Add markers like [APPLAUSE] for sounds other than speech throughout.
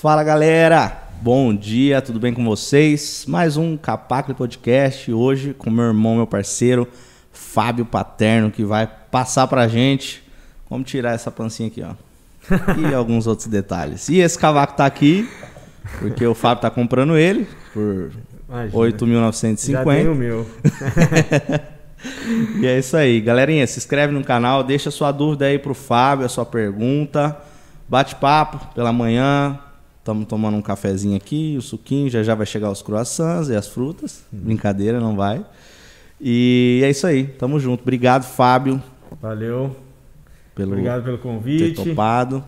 Fala galera, bom dia, tudo bem com vocês? Mais um Capacle Podcast hoje com meu irmão, meu parceiro Fábio Paterno, que vai passar pra gente como tirar essa pancinha aqui, ó. [LAUGHS] E alguns outros detalhes. E esse cavaco tá aqui porque o Fábio tá comprando ele por Imagina. 8.950. Já tem o meu. [LAUGHS] E é isso aí. Galerinha, se inscreve no canal, deixa sua dúvida aí pro Fábio, a sua pergunta. Bate papo pela manhã. Estamos tomando um cafezinho aqui, o suquinho, já já vai chegar os croissants e as frutas. Brincadeira, não vai. E é isso aí. Tamo junto. Obrigado, Fábio, Valeu. pelo Obrigado pelo ter convite. topado.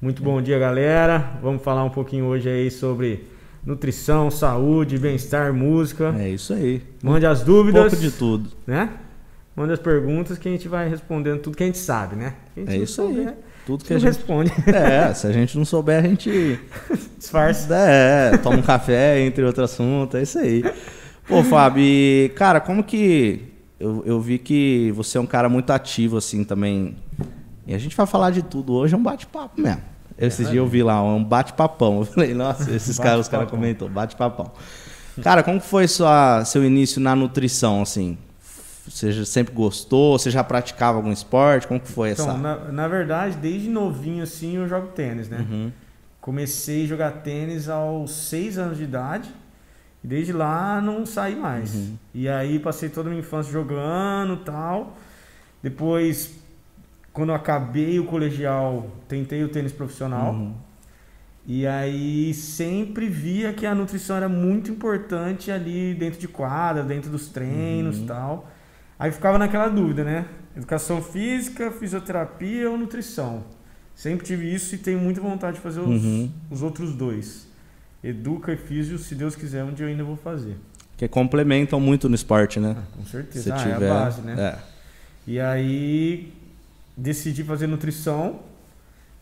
Muito bom dia, galera. Vamos falar um pouquinho hoje aí sobre nutrição, saúde, bem-estar, música. É isso aí. Mande as Um dúvidas, pouco de tudo. né? Mande as perguntas que a gente vai respondendo tudo que a gente sabe, né? A gente É isso aí. souber, Tudo que a gente. responde. É, se a gente não souber, a gente [LAUGHS] Disfarce. É, toma um café, entre outros assuntos, é isso aí. Pô, Fábio, cara, como que. Eu, eu vi que você é um cara muito ativo, assim, também. E a gente vai falar de tudo hoje, é um bate-papo mesmo. Esses dias eu vi lá, um bate-papão. [LAUGHS] Eu falei, nossa, esses caras, os caras comentou, bate-papão. Cara, como foi sua, seu início na nutrição, assim? Você já sempre gostou? Você já praticava algum esporte? Como que foi essa? Então, na, na verdade, desde novinho assim eu jogo tênis, né? Uhum. Comecei a jogar tênis aos 6 anos de idade. E desde lá não saí mais. Uhum. E aí passei toda a minha infância jogando tal. Depois, quando eu acabei o colegial, tentei o tênis profissional. Uhum. E aí sempre via que a nutrição era muito importante ali dentro de quadra, dentro dos treinos Uhum. e tal. Aí ficava naquela dúvida, né? Educação física, fisioterapia ou nutrição. Sempre tive isso e tenho muita vontade de fazer os, Uhum. os outros dois. Educa e físio, se Deus quiser, um dia eu ainda vou fazer. Que complementam muito no esporte, né? Ah, com Se certeza. Ah, tiver. é a base, né? É. E aí decidi fazer nutrição.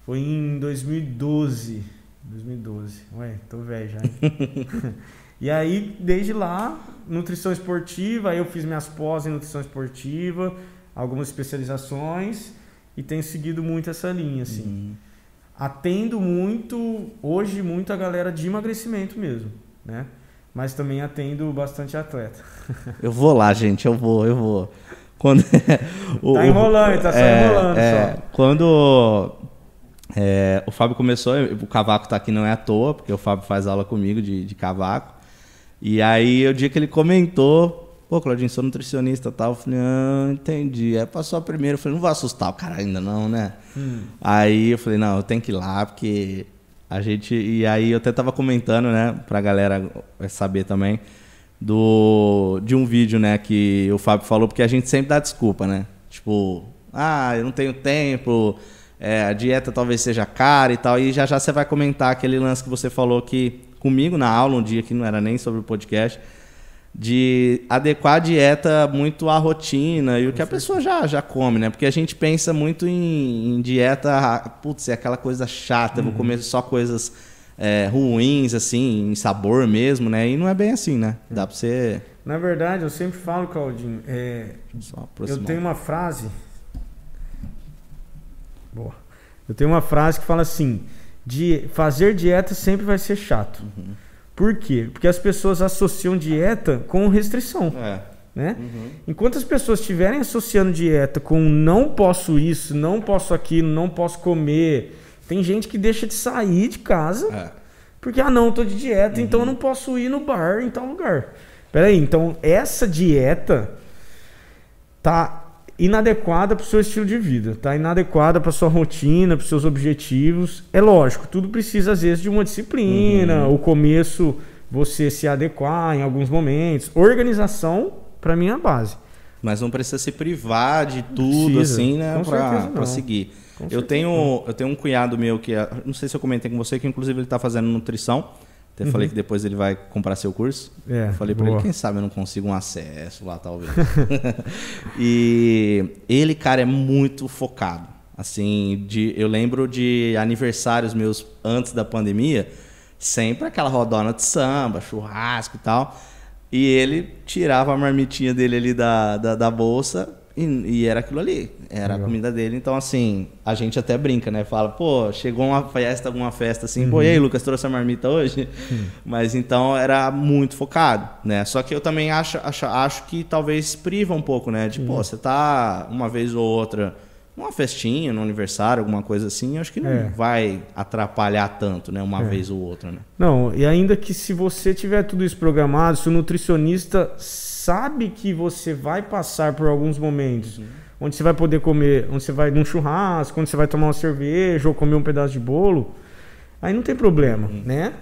Foi em 2012. 2012. Ué, tô velho já. [LAUGHS] e aí, desde lá, nutrição esportiva, aí eu fiz minhas pós em nutrição esportiva, algumas especializações e tenho seguido muito essa linha, assim. Uhum. Atendo muito, hoje, muito a galera de emagrecimento mesmo, né? Mas também atendo bastante atleta. [LAUGHS] Eu vou lá, gente, eu vou, eu vou. Quando [LAUGHS] o- Tá enrolando, tá só enrolando é, só. Quando é, o Fábio começou, o cavaco tá aqui não é à toa, porque o Fábio faz aula comigo de, de cavaco. E aí, o dia que ele comentou, pô, Claudinho, sou nutricionista e tal, eu falei, ah, entendi. Aí passou a primeira, eu falei, não vou assustar o cara ainda não, né? Hum. Aí eu falei, não, eu tenho que ir lá, porque a gente. E aí eu até tava comentando, né, pra galera saber também, do de um vídeo, né, que o Fábio falou, porque a gente sempre dá desculpa, né? Tipo, ah, eu não tenho tempo, é, a dieta talvez seja cara e tal. E já já você vai comentar aquele lance que você falou que comigo na aula um dia que não era nem sobre o podcast de adequar a dieta muito à rotina e o que a pessoa já, já come, né? Porque a gente pensa muito em, em dieta, putz, é aquela coisa chata, eu vou comer só coisas é, ruins, assim, em sabor mesmo, né? E não é bem assim, né? Dá pra você. Na verdade, eu sempre falo, Claudinho, é, eu tenho uma frase. Boa. Eu tenho uma frase que fala assim: de fazer dieta sempre vai ser chato. Uhum. Por quê? Porque as pessoas associam dieta com restrição, É. né? Uhum. Enquanto as pessoas estiverem associando dieta com não posso isso, não posso aquilo, não posso comer, tem gente que deixa de sair de casa É. porque, ah, não, tô de dieta, então eu não posso ir no bar em tal lugar. Peraí, então essa dieta tá inadequada para o seu estilo de vida, tá inadequada para sua rotina, para seus objetivos. É lógico, tudo precisa às vezes de uma disciplina, o começo você se adequar em alguns momentos. Organização, para mim, é a base. Mas não precisa se privar de tudo, Precisa. assim, né? Não. seguir. Com Eu tenho, eu tenho um cunhado meu que, é- não sei se eu comentei com você, que inclusive ele tá fazendo nutrição. Até falei que depois ele vai comprar seu curso. Uhum. É, Eu falei pra boa. ele, quem sabe eu não consigo um acesso lá, talvez. [LAUGHS] e ele, cara, é muito focado. Assim, de, eu lembro de aniversários meus antes da pandemia, sempre aquela rodona de samba, churrasco e tal. E ele tirava a marmitinha dele ali da, da, da bolsa E, e era aquilo ali, era Legal. a comida dele. Então, assim, a gente até brinca, né? Fala, pô, chegou uma festa, alguma festa assim, Uhum. pô, e aí, Lucas, trouxe a marmita hoje? Mas então era muito focado, né? Só que eu também acho, acho, acho que talvez priva um pouco, né? De, pô, você tá uma vez ou outra numa festinha, num aniversário, alguma coisa assim, acho que não É. vai atrapalhar tanto, né? Uma vez ou outra, né? Não, e ainda que se você tiver tudo isso programado, se o nutricionista sabe que você vai passar por alguns momentos onde você vai poder comer, onde você vai num churrasco, onde você vai tomar uma cerveja ou comer um pedaço de bolo, aí não tem problema, né?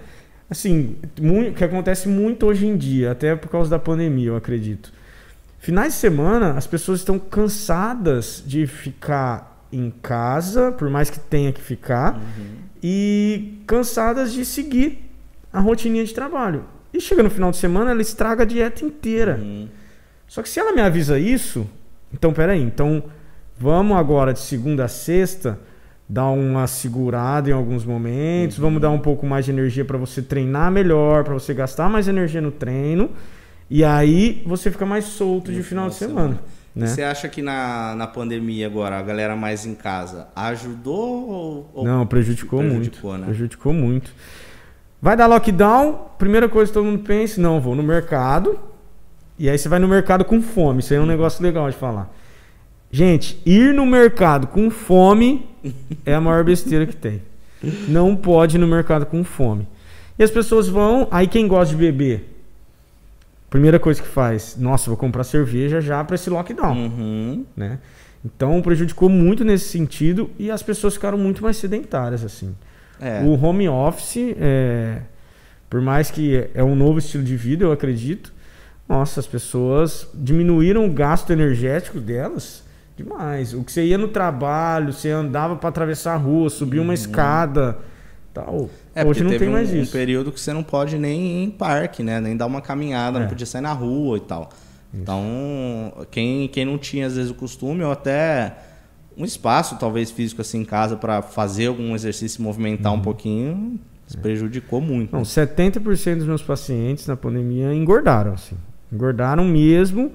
Assim, o que acontece muito hoje em dia, até por causa da pandemia, eu acredito. Finais de semana, as pessoas estão cansadas de ficar em casa, por mais que tenha que ficar, e cansadas de seguir a rotininha de trabalho. E chega no final de semana, ela estraga a dieta inteira. Uhum. Só que se ela me avisa isso, então peraí, então vamos agora de segunda a sexta dar uma segurada em alguns momentos, vamos dar um pouco mais de energia para você treinar melhor, para você gastar mais energia no treino, e aí você fica mais solto de No final de final de semana, né? Você acha que na, na pandemia agora, a galera mais em casa ajudou ou, ou Não, prejudicou, prejudicou, muito. né? Prejudicou muito. Vai dar lockdown, primeira coisa que todo mundo pensa, não, vou no mercado. E aí você vai no mercado com fome. Isso aí é um negócio legal de falar. Gente, ir no mercado com fome é a maior besteira que tem. Não pode ir no mercado com fome. E as pessoas vão, aí quem gosta de beber, primeira coisa que faz, nossa, vou comprar cerveja já para esse lockdown Uhum. né? Então prejudicou muito nesse sentido e as pessoas ficaram muito mais sedentárias assim. É. O home office, é, por mais que é um novo estilo de vida, eu acredito, nossa, as pessoas diminuíram o gasto energético delas demais. O que você ia no trabalho, você andava para atravessar a rua, subir uma escada, tal. É, Hoje não tem mais um, um isso. período que você não pode nem ir em parque, né? Nem dar uma caminhada, É. não podia sair na rua e tal. Então, quem, quem não tinha às vezes o costume ou até um espaço talvez físico assim em casa para fazer algum exercício, movimentar um pouquinho, se prejudicou muito. Uhum. É. Não, 70% dos meus pacientes na pandemia engordaram, assim. Engordaram mesmo,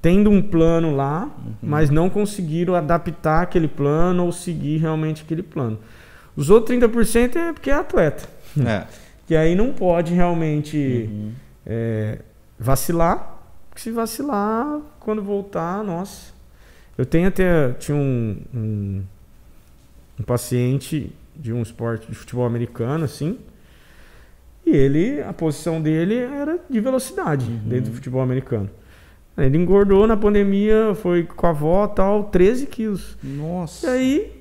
tendo um plano lá, mas não conseguiram adaptar aquele plano ou seguir realmente aquele plano. Os outros 30% é porque é atleta. É. [LAUGHS] Que aí não pode realmente Uhum. é, vacilar. Porque se vacilar, quando voltar, nossa. Eu tenho até. Tinha um, um, um paciente de um esporte de futebol americano, assim. E ele, a posição dele era de velocidade dentro do futebol americano. Ele engordou na pandemia, foi com a avó tal, 13 quilos. E Nossa. aí,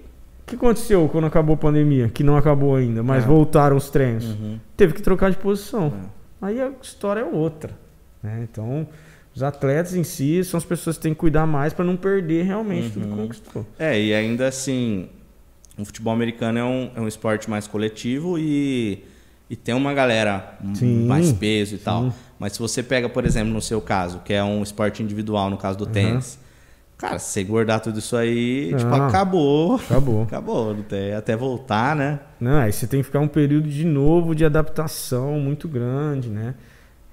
o que aconteceu quando acabou a pandemia? Que não acabou ainda, mas É. voltaram os treinos. Uhum. Teve que trocar de posição. É. Aí a história é outra. né? Então, os atletas em si são as pessoas que têm que cuidar mais para não perder realmente tudo que Uhum. conquistou. É, e ainda assim, o futebol americano é um, é um esporte mais coletivo e, e tem uma galera Sim, mais peso e tal. sim. Mas se você pega, por exemplo, no seu caso, que é um esporte individual, no caso do tênis, cara, se você engordar tudo isso aí, tipo, Não. acabou. Acabou. [LAUGHS] Acabou, não tem- até voltar, né? Não, aí você tem que ficar um período de novo de adaptação muito grande, né?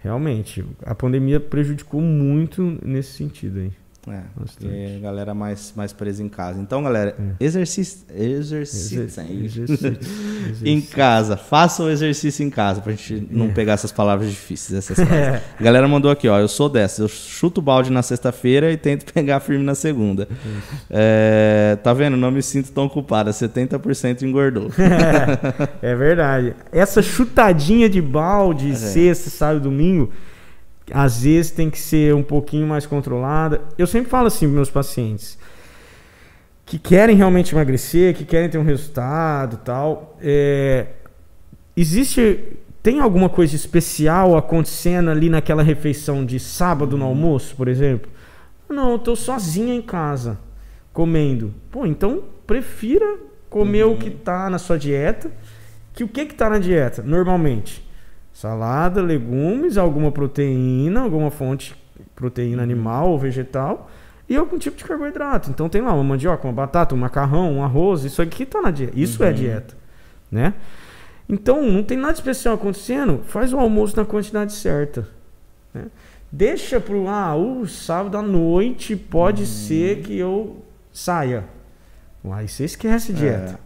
Realmente, a pandemia prejudicou muito nesse sentido aí. É, porque a galera mais, mais presa em casa. Então, galera, exercício, exercício, Exer- exercício. [LAUGHS] em casa. Faça o exercício em casa, pra gente não É. pegar essas palavras difíceis. Essas [LAUGHS] frases. A galera mandou aqui, ó. Eu sou dessa. Eu chuto o balde na sexta-feira e tento [LAUGHS] pegar firme na segunda. É, tá vendo? Não me sinto tão culpada. 70% engordou. É verdade. Essa chutadinha de balde, É. sexta, sábado, domingo, às vezes tem que ser um pouquinho mais controlada. Eu sempre falo assim para meus pacientes que querem realmente emagrecer, que querem ter um resultado, tal. é, existe tem alguma coisa especial acontecendo ali naquela refeição de sábado no almoço, por exemplo? Não, eu tô sozinha em casa comendo. Pô, então prefira comer o que tá na sua dieta. Que o que que tá na dieta normalmente? Salada, legumes, alguma proteína, alguma fonte proteína animal ou vegetal e algum tipo de carboidrato. Então tem lá uma mandioca, uma batata, um macarrão, um arroz, isso aqui tá na dieta. Isso é dieta, né? Então não tem nada especial acontecendo, faz o almoço na quantidade certa. né? Deixa pro ah, o sábado à noite pode ser que eu saia. Aí você esquece dieta. É.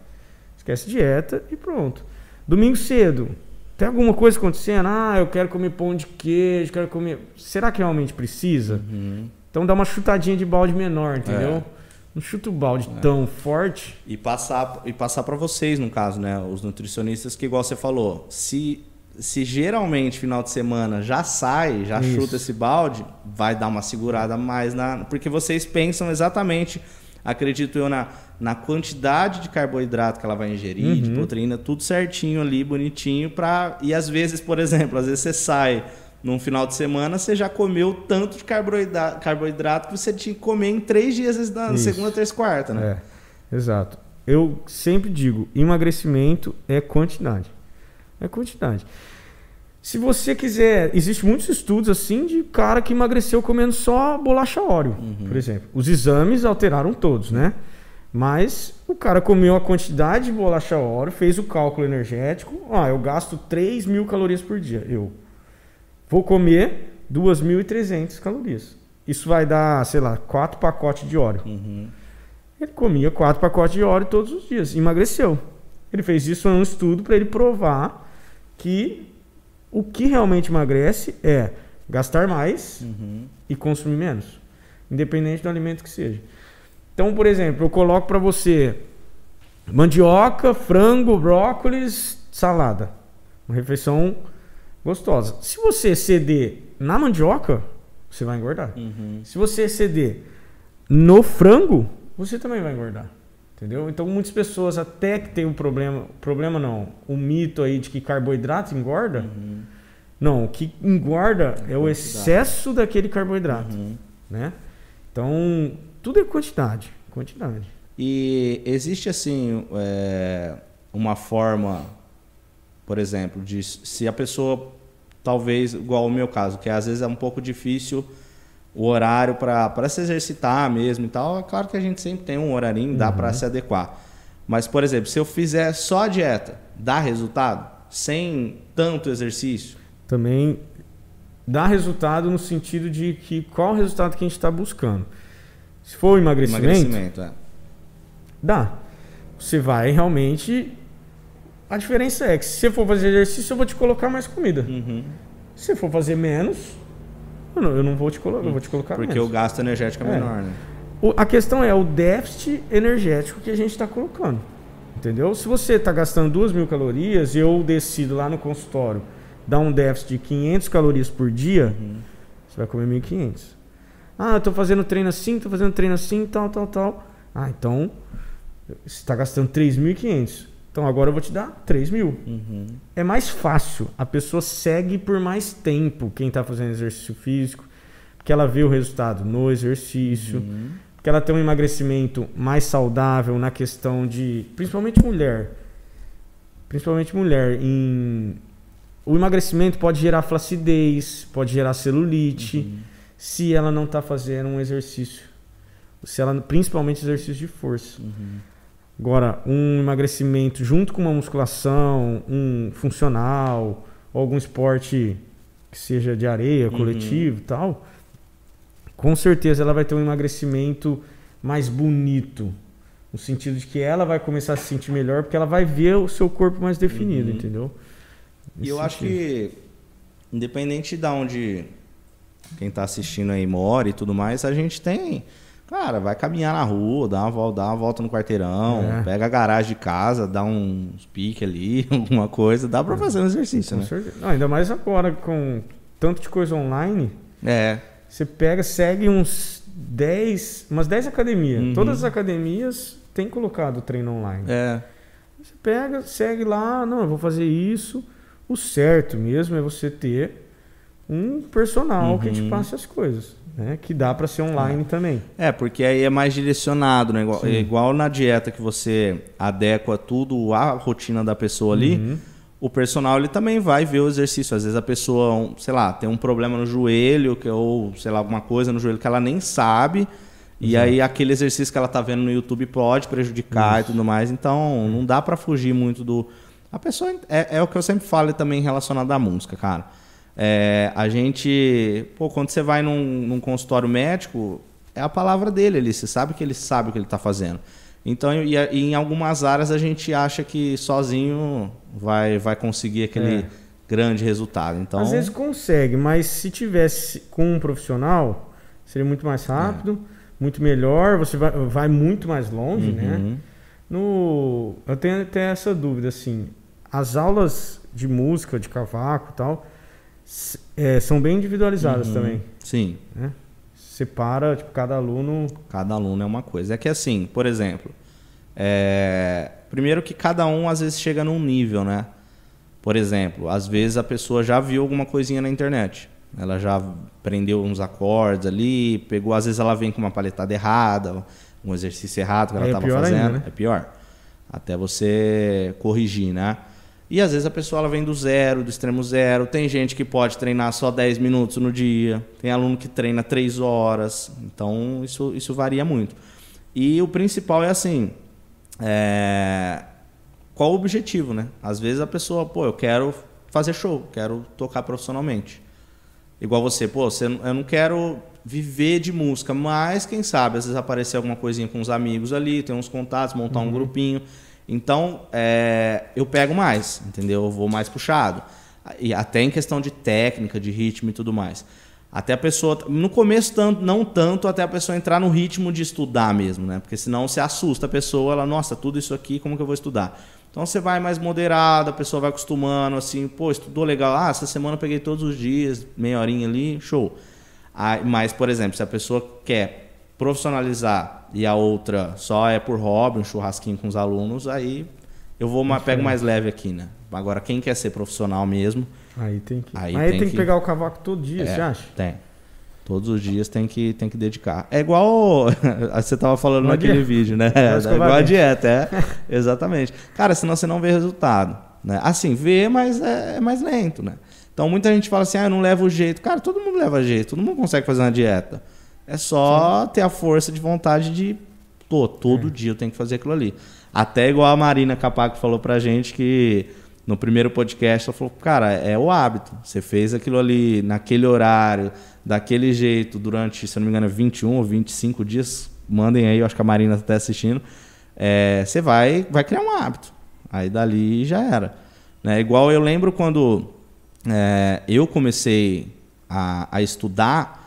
Esquece dieta e pronto. Domingo cedo. Tem alguma coisa acontecendo? Ah, eu quero comer pão de queijo, quero comer. Será que realmente precisa? Uhum. Então dá uma chutadinha de balde menor, entendeu? É. Não chuta o balde tão forte. E passar, e passar para vocês, no caso, né? Os nutricionistas, que igual você falou, se, se geralmente final de semana já sai, já Isso. chuta esse balde, vai dar uma segurada mais na. Porque vocês pensam exatamente, acredito eu, na, na quantidade de carboidrato que ela vai ingerir, de proteína, tudo certinho ali, bonitinho, pra. E às vezes, por exemplo, às vezes você sai. Num final de semana, você já comeu tanto de carboidrato, carboidrato que você tinha que comer em três dias na Isso. segunda, terça e quarta, né? É, exato. Eu sempre digo, emagrecimento é quantidade. É quantidade. Se você quiser, existe muitos estudos assim de cara que emagreceu comendo só bolacha óleo, por exemplo. Os exames alteraram todos, né? Mas o cara comeu a quantidade de bolacha óleo, fez o cálculo energético. Ah, eu gasto 3 mil calorias por dia. Eu vou comer 2.300 calorias. Isso vai dar, sei lá, quatro pacotes de óleo. Uhum. Ele comia quatro pacotes de óleo todos os dias, emagreceu. Ele fez isso em um estudo para ele provar que o que realmente emagrece é gastar mais Uhum. e consumir menos, independente do alimento que seja. Então, por exemplo, eu coloco para você mandioca, frango, brócolis, salada. Uma refeição gostosa. Se você exceder na mandioca, você vai engordar. Uhum. Se você exceder no frango, você também vai engordar. Entendeu? Então muitas pessoas até que tem um problema, problema não, o mito aí de que carboidrato engorda, Uhum. não, o que engorda é o quantidade. excesso daquele carboidrato, Uhum. né? Então, tudo é quantidade, quantidade. E existe assim é, uma forma, por exemplo, de se a pessoa talvez igual o meu caso, que às vezes é um pouco difícil o horário para se exercitar mesmo e tal. É claro que a gente sempre tem um horarinho, dá para se adequar. Mas, por exemplo, se eu fizer só a dieta, dá resultado? Sem tanto exercício? Também dá resultado no sentido de que qual o resultado que a gente está buscando. Se for emagrecimento, Emagrecimento, é. Dá. Você vai realmente. A diferença é que se você for fazer exercício, eu vou te colocar mais comida. Uhum. Se você for fazer menos, eu não, eu não vou te colocar, eu vou te colocar Porque menos. o gasto energético é É. menor, né? O- a questão é o déficit energético que a gente está colocando. Entendeu? Se você está gastando 2 mil calorias e eu decido lá no consultório dar um déficit de 500 calorias por dia, você vai comer 1.500. Ah, eu estou fazendo treino assim, estou fazendo treino assim, tal, tal, tal. Ah, então você está gastando 3.500. Então agora eu vou te dar 3 mil. Uhum. É mais fácil. A pessoa segue por mais tempo quem está fazendo exercício físico, porque ela vê o resultado no exercício, Uhum. porque ela tem um emagrecimento mais saudável na questão de, principalmente mulher, principalmente mulher, em o emagrecimento pode gerar flacidez, pode gerar celulite, Uhum. Se ela não está fazendo um exercício, se ela principalmente exercício de força. Uhum. Agora, um emagrecimento junto com uma musculação, um funcional, ou algum esporte que seja de areia, Uhum. coletivo e tal, com certeza ela vai ter um emagrecimento mais bonito. No sentido de que ela vai começar a se sentir melhor porque ela vai ver o seu corpo mais definido, Uhum. entendeu? E Nesse eu acho sentido. que, independente de onde quem tá assistindo aí mora e tudo mais, a gente tem. Cara, vai caminhar na rua, dá uma volta, dá uma volta no quarteirão, É. pega a garagem de casa, dá uns piques ali, [LAUGHS] alguma coisa, dá pra fazer um exercício, Com né? certeza. Não, ainda mais agora com tanto de coisa online, É. Você pega, segue uns 10, umas 10 academias. Uhum. Todas as academias têm colocado treino online. É. Você pega, segue lá, não, eu vou fazer isso. O certo mesmo é você ter um personal que te Uhum. passe as coisas, né? Que dá para ser online também. É, porque aí é mais direcionado, né? Igual, Sim. é igual na dieta que você adequa tudo à rotina da pessoa ali. Uhum. O personal ele também vai ver o exercício. Às vezes a pessoa, sei lá, tem um problema no joelho, que, ou sei lá, alguma coisa no joelho que ela nem sabe. E aí aquele exercício que ela tá vendo no YouTube pode prejudicar e tudo mais. Então não dá pra fugir muito do. A pessoa. É, é o que eu sempre falo também relacionado à música, cara. É, a gente, pô, quando você vai num, num, consultório médico, é a palavra dele ali, você sabe que ele sabe o que ele está fazendo. Então, e, e, em algumas áreas a gente acha que sozinho vai, vai conseguir aquele é. grande resultado. Então, Às vezes consegue, mas se tivesse com um profissional, seria muito mais rápido, é. muito melhor, você vai, vai muito mais longe, né? uhum. né? No, eu tenho até essa dúvida, assim, as aulas de música, de cavaco e tal, é, são bem individualizadas uhum. também. Sim. Né? Separa, tipo, cada aluno. Cada aluno é uma coisa. É que assim, por exemplo, é... primeiro que cada um às vezes chega num nível, né? Por exemplo, às vezes a pessoa já viu alguma coisinha na internet. Ela já aprendeu uns acordes ali, pegou, às vezes ela vem com uma paletada errada, um exercício errado que ela estava é fazendo. Ainda, né? É pior. Até você corrigir, né? E às vezes a pessoa ela vem do zero, do extremo zero. Tem gente que pode treinar só 10 minutos no dia. Tem aluno que treina 3 horas. Então isso, isso varia muito. E o principal é assim: é... qual o objetivo, né? Às vezes a pessoa, pô, eu quero fazer show, quero tocar profissionalmente. Igual você, pô, você, eu não quero viver de música, mas quem sabe, às vezes aparecer alguma coisinha com os amigos ali, ter uns contatos, montar uhum. um grupinho. Então, é, eu pego mais, entendeu? Eu vou mais puxado. E até em questão de técnica, de ritmo e tudo mais. Até a pessoa, no começo tanto, não tanto, até a pessoa entrar no ritmo de estudar mesmo, né? Porque senão você assusta a pessoa, ela, nossa, tudo isso aqui, como que eu vou estudar? Então você vai mais moderado, a pessoa vai acostumando, assim, pô, estudou legal, ah, essa semana eu peguei todos os dias, meia horinha ali, show. Mas, por exemplo, se a pessoa quer profissionalizar e a outra só é por hobby, um churrasquinho com os alunos, aí eu vou uma, pego mais leve aqui, né? Agora, quem quer ser profissional mesmo. Aí tem que. Aí, aí tem, tem, que pegar o cavaco todo dia, é, você acha? Tem. Todos os dias tem que, tem que dedicar. É igual [LAUGHS] você estava falando naquele dieta. vídeo, né? [LAUGHS] É, é igual a dieta, é. [LAUGHS] Exatamente. Cara, senão você não vê resultado. Né? Assim, vê, mas é, é mais lento, né? Então muita gente fala assim, ah, eu não levo jeito. Cara, todo mundo leva jeito, todo mundo consegue fazer uma dieta. É só Sim. ter a força de vontade de, pô, todo é. dia eu tenho que fazer aquilo ali. Até igual a Marina Capaco falou pra gente que no primeiro podcast ela falou, cara, é o hábito. Você fez aquilo ali naquele horário, daquele jeito, durante, se não me engano, 21 ou 25 dias. Mandem aí, eu acho que a Marina está assistindo. É, você vai, vai criar um hábito. Aí dali já era. Né? Igual eu lembro quando é, eu comecei a, a estudar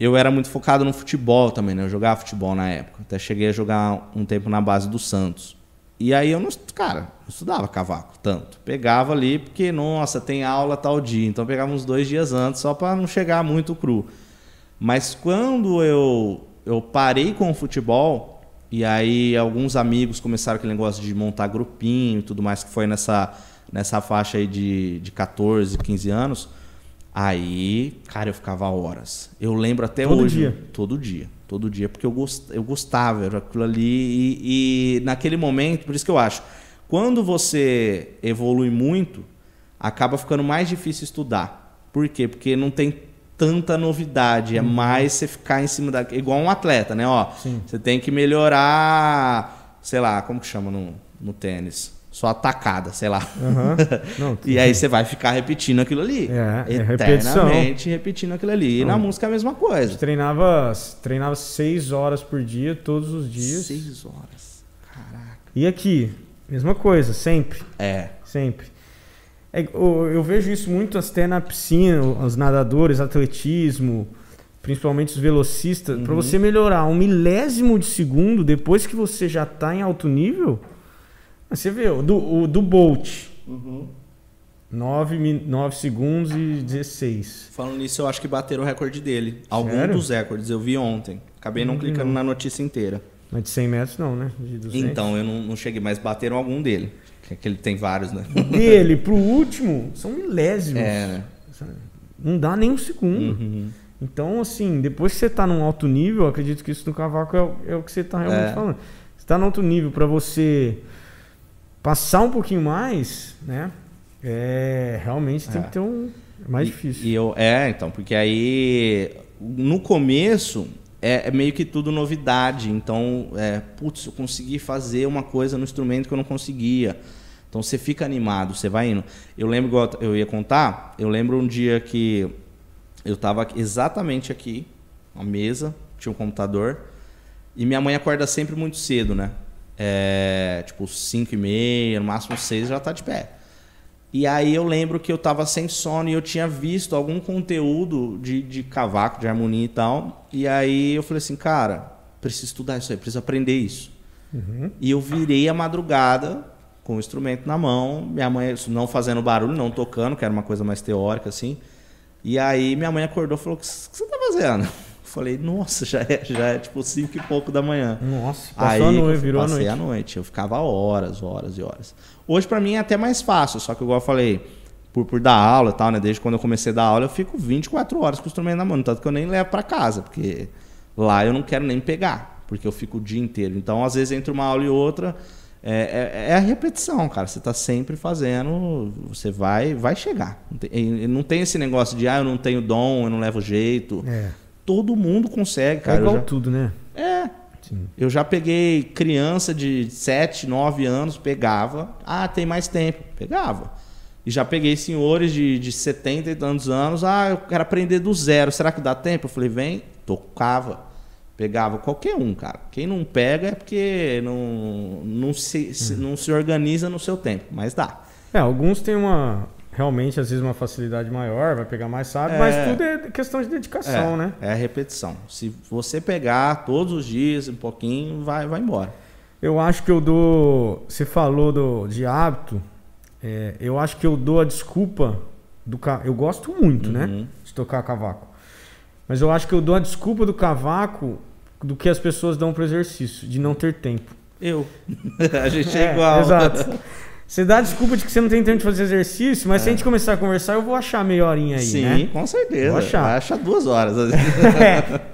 eu era muito focado no futebol também, né? Eu jogava futebol na época. Até cheguei a jogar um tempo na base do Santos. E aí eu não, cara, não estudava cavaco tanto. Pegava ali porque, nossa, tem aula tal dia. Então pegava uns dois dias antes só para não chegar muito cru. Mas quando eu, eu parei com o futebol, e aí alguns amigos começaram aquele negócio de montar grupinho e tudo mais, que foi nessa, nessa faixa aí de, de 14, 15 anos Aí, cara, eu ficava horas. Eu lembro até todo hoje. Dia. Todo dia. Todo dia, porque eu, gost, eu gostava, era aquilo ali. E, e naquele momento, por isso que eu acho, quando você evolui muito, acaba ficando mais difícil estudar. Por quê? Porque não tem tanta novidade. É uhum. mais você ficar em cima da. Igual um atleta, né? Ó, Sim. Você tem que melhorar, sei lá, como que chama no, no tênis? Só atacada, sei lá. Uhum. [LAUGHS] Não, e aí você vai ficar repetindo aquilo ali. É, é eternamente é repetindo aquilo ali. E na música é a mesma coisa. Treinava, treinava seis horas por dia, todos os dias. Seis horas. Caraca. E aqui, mesma coisa, sempre. É. Sempre. É, eu, eu, vejo isso muito até na piscina, os nadadores, atletismo, principalmente os velocistas. Uhum. Para você melhorar um milésimo de segundo depois que você já está em alto nível você vê, o do, o do Bolt. Uhum. 9, 9 segundos e 16. Falando nisso, eu acho que bateram o recorde dele. Algum Sério? dos recordes, eu vi ontem. Acabei não, não clicando não. na notícia inteira. Mas de 100 metros não, né? Então, eu não, não, cheguei, mas bateram algum dele. Que, que ele tem vários, né? Dele pro último, são milésimos. É, né? Não dá nem um segundo. Uhum. Então, assim, depois que você tá num alto nível, acredito que isso no cavaco é, o, é o que você tá realmente é. falando. Você tá num alto nível para você passar um pouquinho mais, né? É, realmente tem é. que ter um. É mais e, difícil. E eu, é, então, porque aí no começo é, é meio que tudo novidade. Então, é, putz, eu consegui fazer uma coisa no instrumento que eu não conseguia. Então você fica animado, você vai indo. Eu lembro, igual eu ia contar, eu lembro um dia que eu estava exatamente aqui, na mesa, tinha um computador, e minha mãe acorda sempre muito cedo, né? É, tipo 5 e meia, no máximo 6 já tá de pé. E aí eu lembro que eu tava sem sono e eu tinha visto algum conteúdo de, de cavaco, de harmonia e tal. E aí eu falei assim, cara, preciso estudar isso aí, preciso aprender isso. Uhum. E eu virei a madrugada com o instrumento na mão, minha mãe não fazendo barulho, não tocando, que era uma coisa mais teórica assim. E aí minha mãe acordou e falou: O que você tá fazendo? Falei, nossa, já é, já é tipo cinco e pouco da manhã. Nossa, passou aí, a noite, virou passei a noite. a noite. Eu ficava horas, horas e horas. Hoje para mim é até mais fácil, só que igual eu falei, por, por dar aula e tal, né? Desde quando eu comecei a dar aula, eu fico 24 horas com o instrumento na mão, tanto que eu nem levo para casa, porque lá eu não quero nem pegar, porque eu fico o dia inteiro. Então, às vezes, entre uma aula e outra, é, é, é, a repetição, cara. Você está sempre fazendo, você vai, vai chegar. Não tem, não tem, esse negócio de, ah, eu não tenho dom, eu não levo jeito. É. Todo mundo consegue, cara. É igual já... tudo, né? É. Sim. Eu já peguei criança de 7, 9 anos, pegava. Ah, tem mais tempo. Pegava. E já peguei senhores de, de 70 e tantos anos. Ah, eu quero aprender do zero. Será que dá tempo? Eu falei, vem, tocava. Pegava qualquer um, cara. Quem não pega é porque não, não, se, se não se organiza no seu tempo, mas dá. É, alguns têm uma. Realmente, às vezes, uma facilidade maior, vai pegar mais rápido, é, mas tudo é questão de dedicação, é, né? É a repetição. Se você pegar todos os dias, um pouquinho, vai, vai embora. Eu acho que eu dou. Você falou do, de hábito. É, eu acho que eu dou a desculpa do. Eu gosto muito, né, uhum. né? De tocar cavaco. Mas eu acho que eu dou a desculpa do cavaco do que as pessoas dão pro exercício, de não ter tempo. Eu. [LAUGHS] a gente é, é igual. Exato. [LAUGHS] Você dá a desculpa de que você não tem tempo de fazer exercício, mas é. se a gente começar a conversar, eu vou achar meia horinha aí, Sim, né? Sim, com certeza. Vou achar. Vai achar duas horas. [LAUGHS] é. [LAUGHS]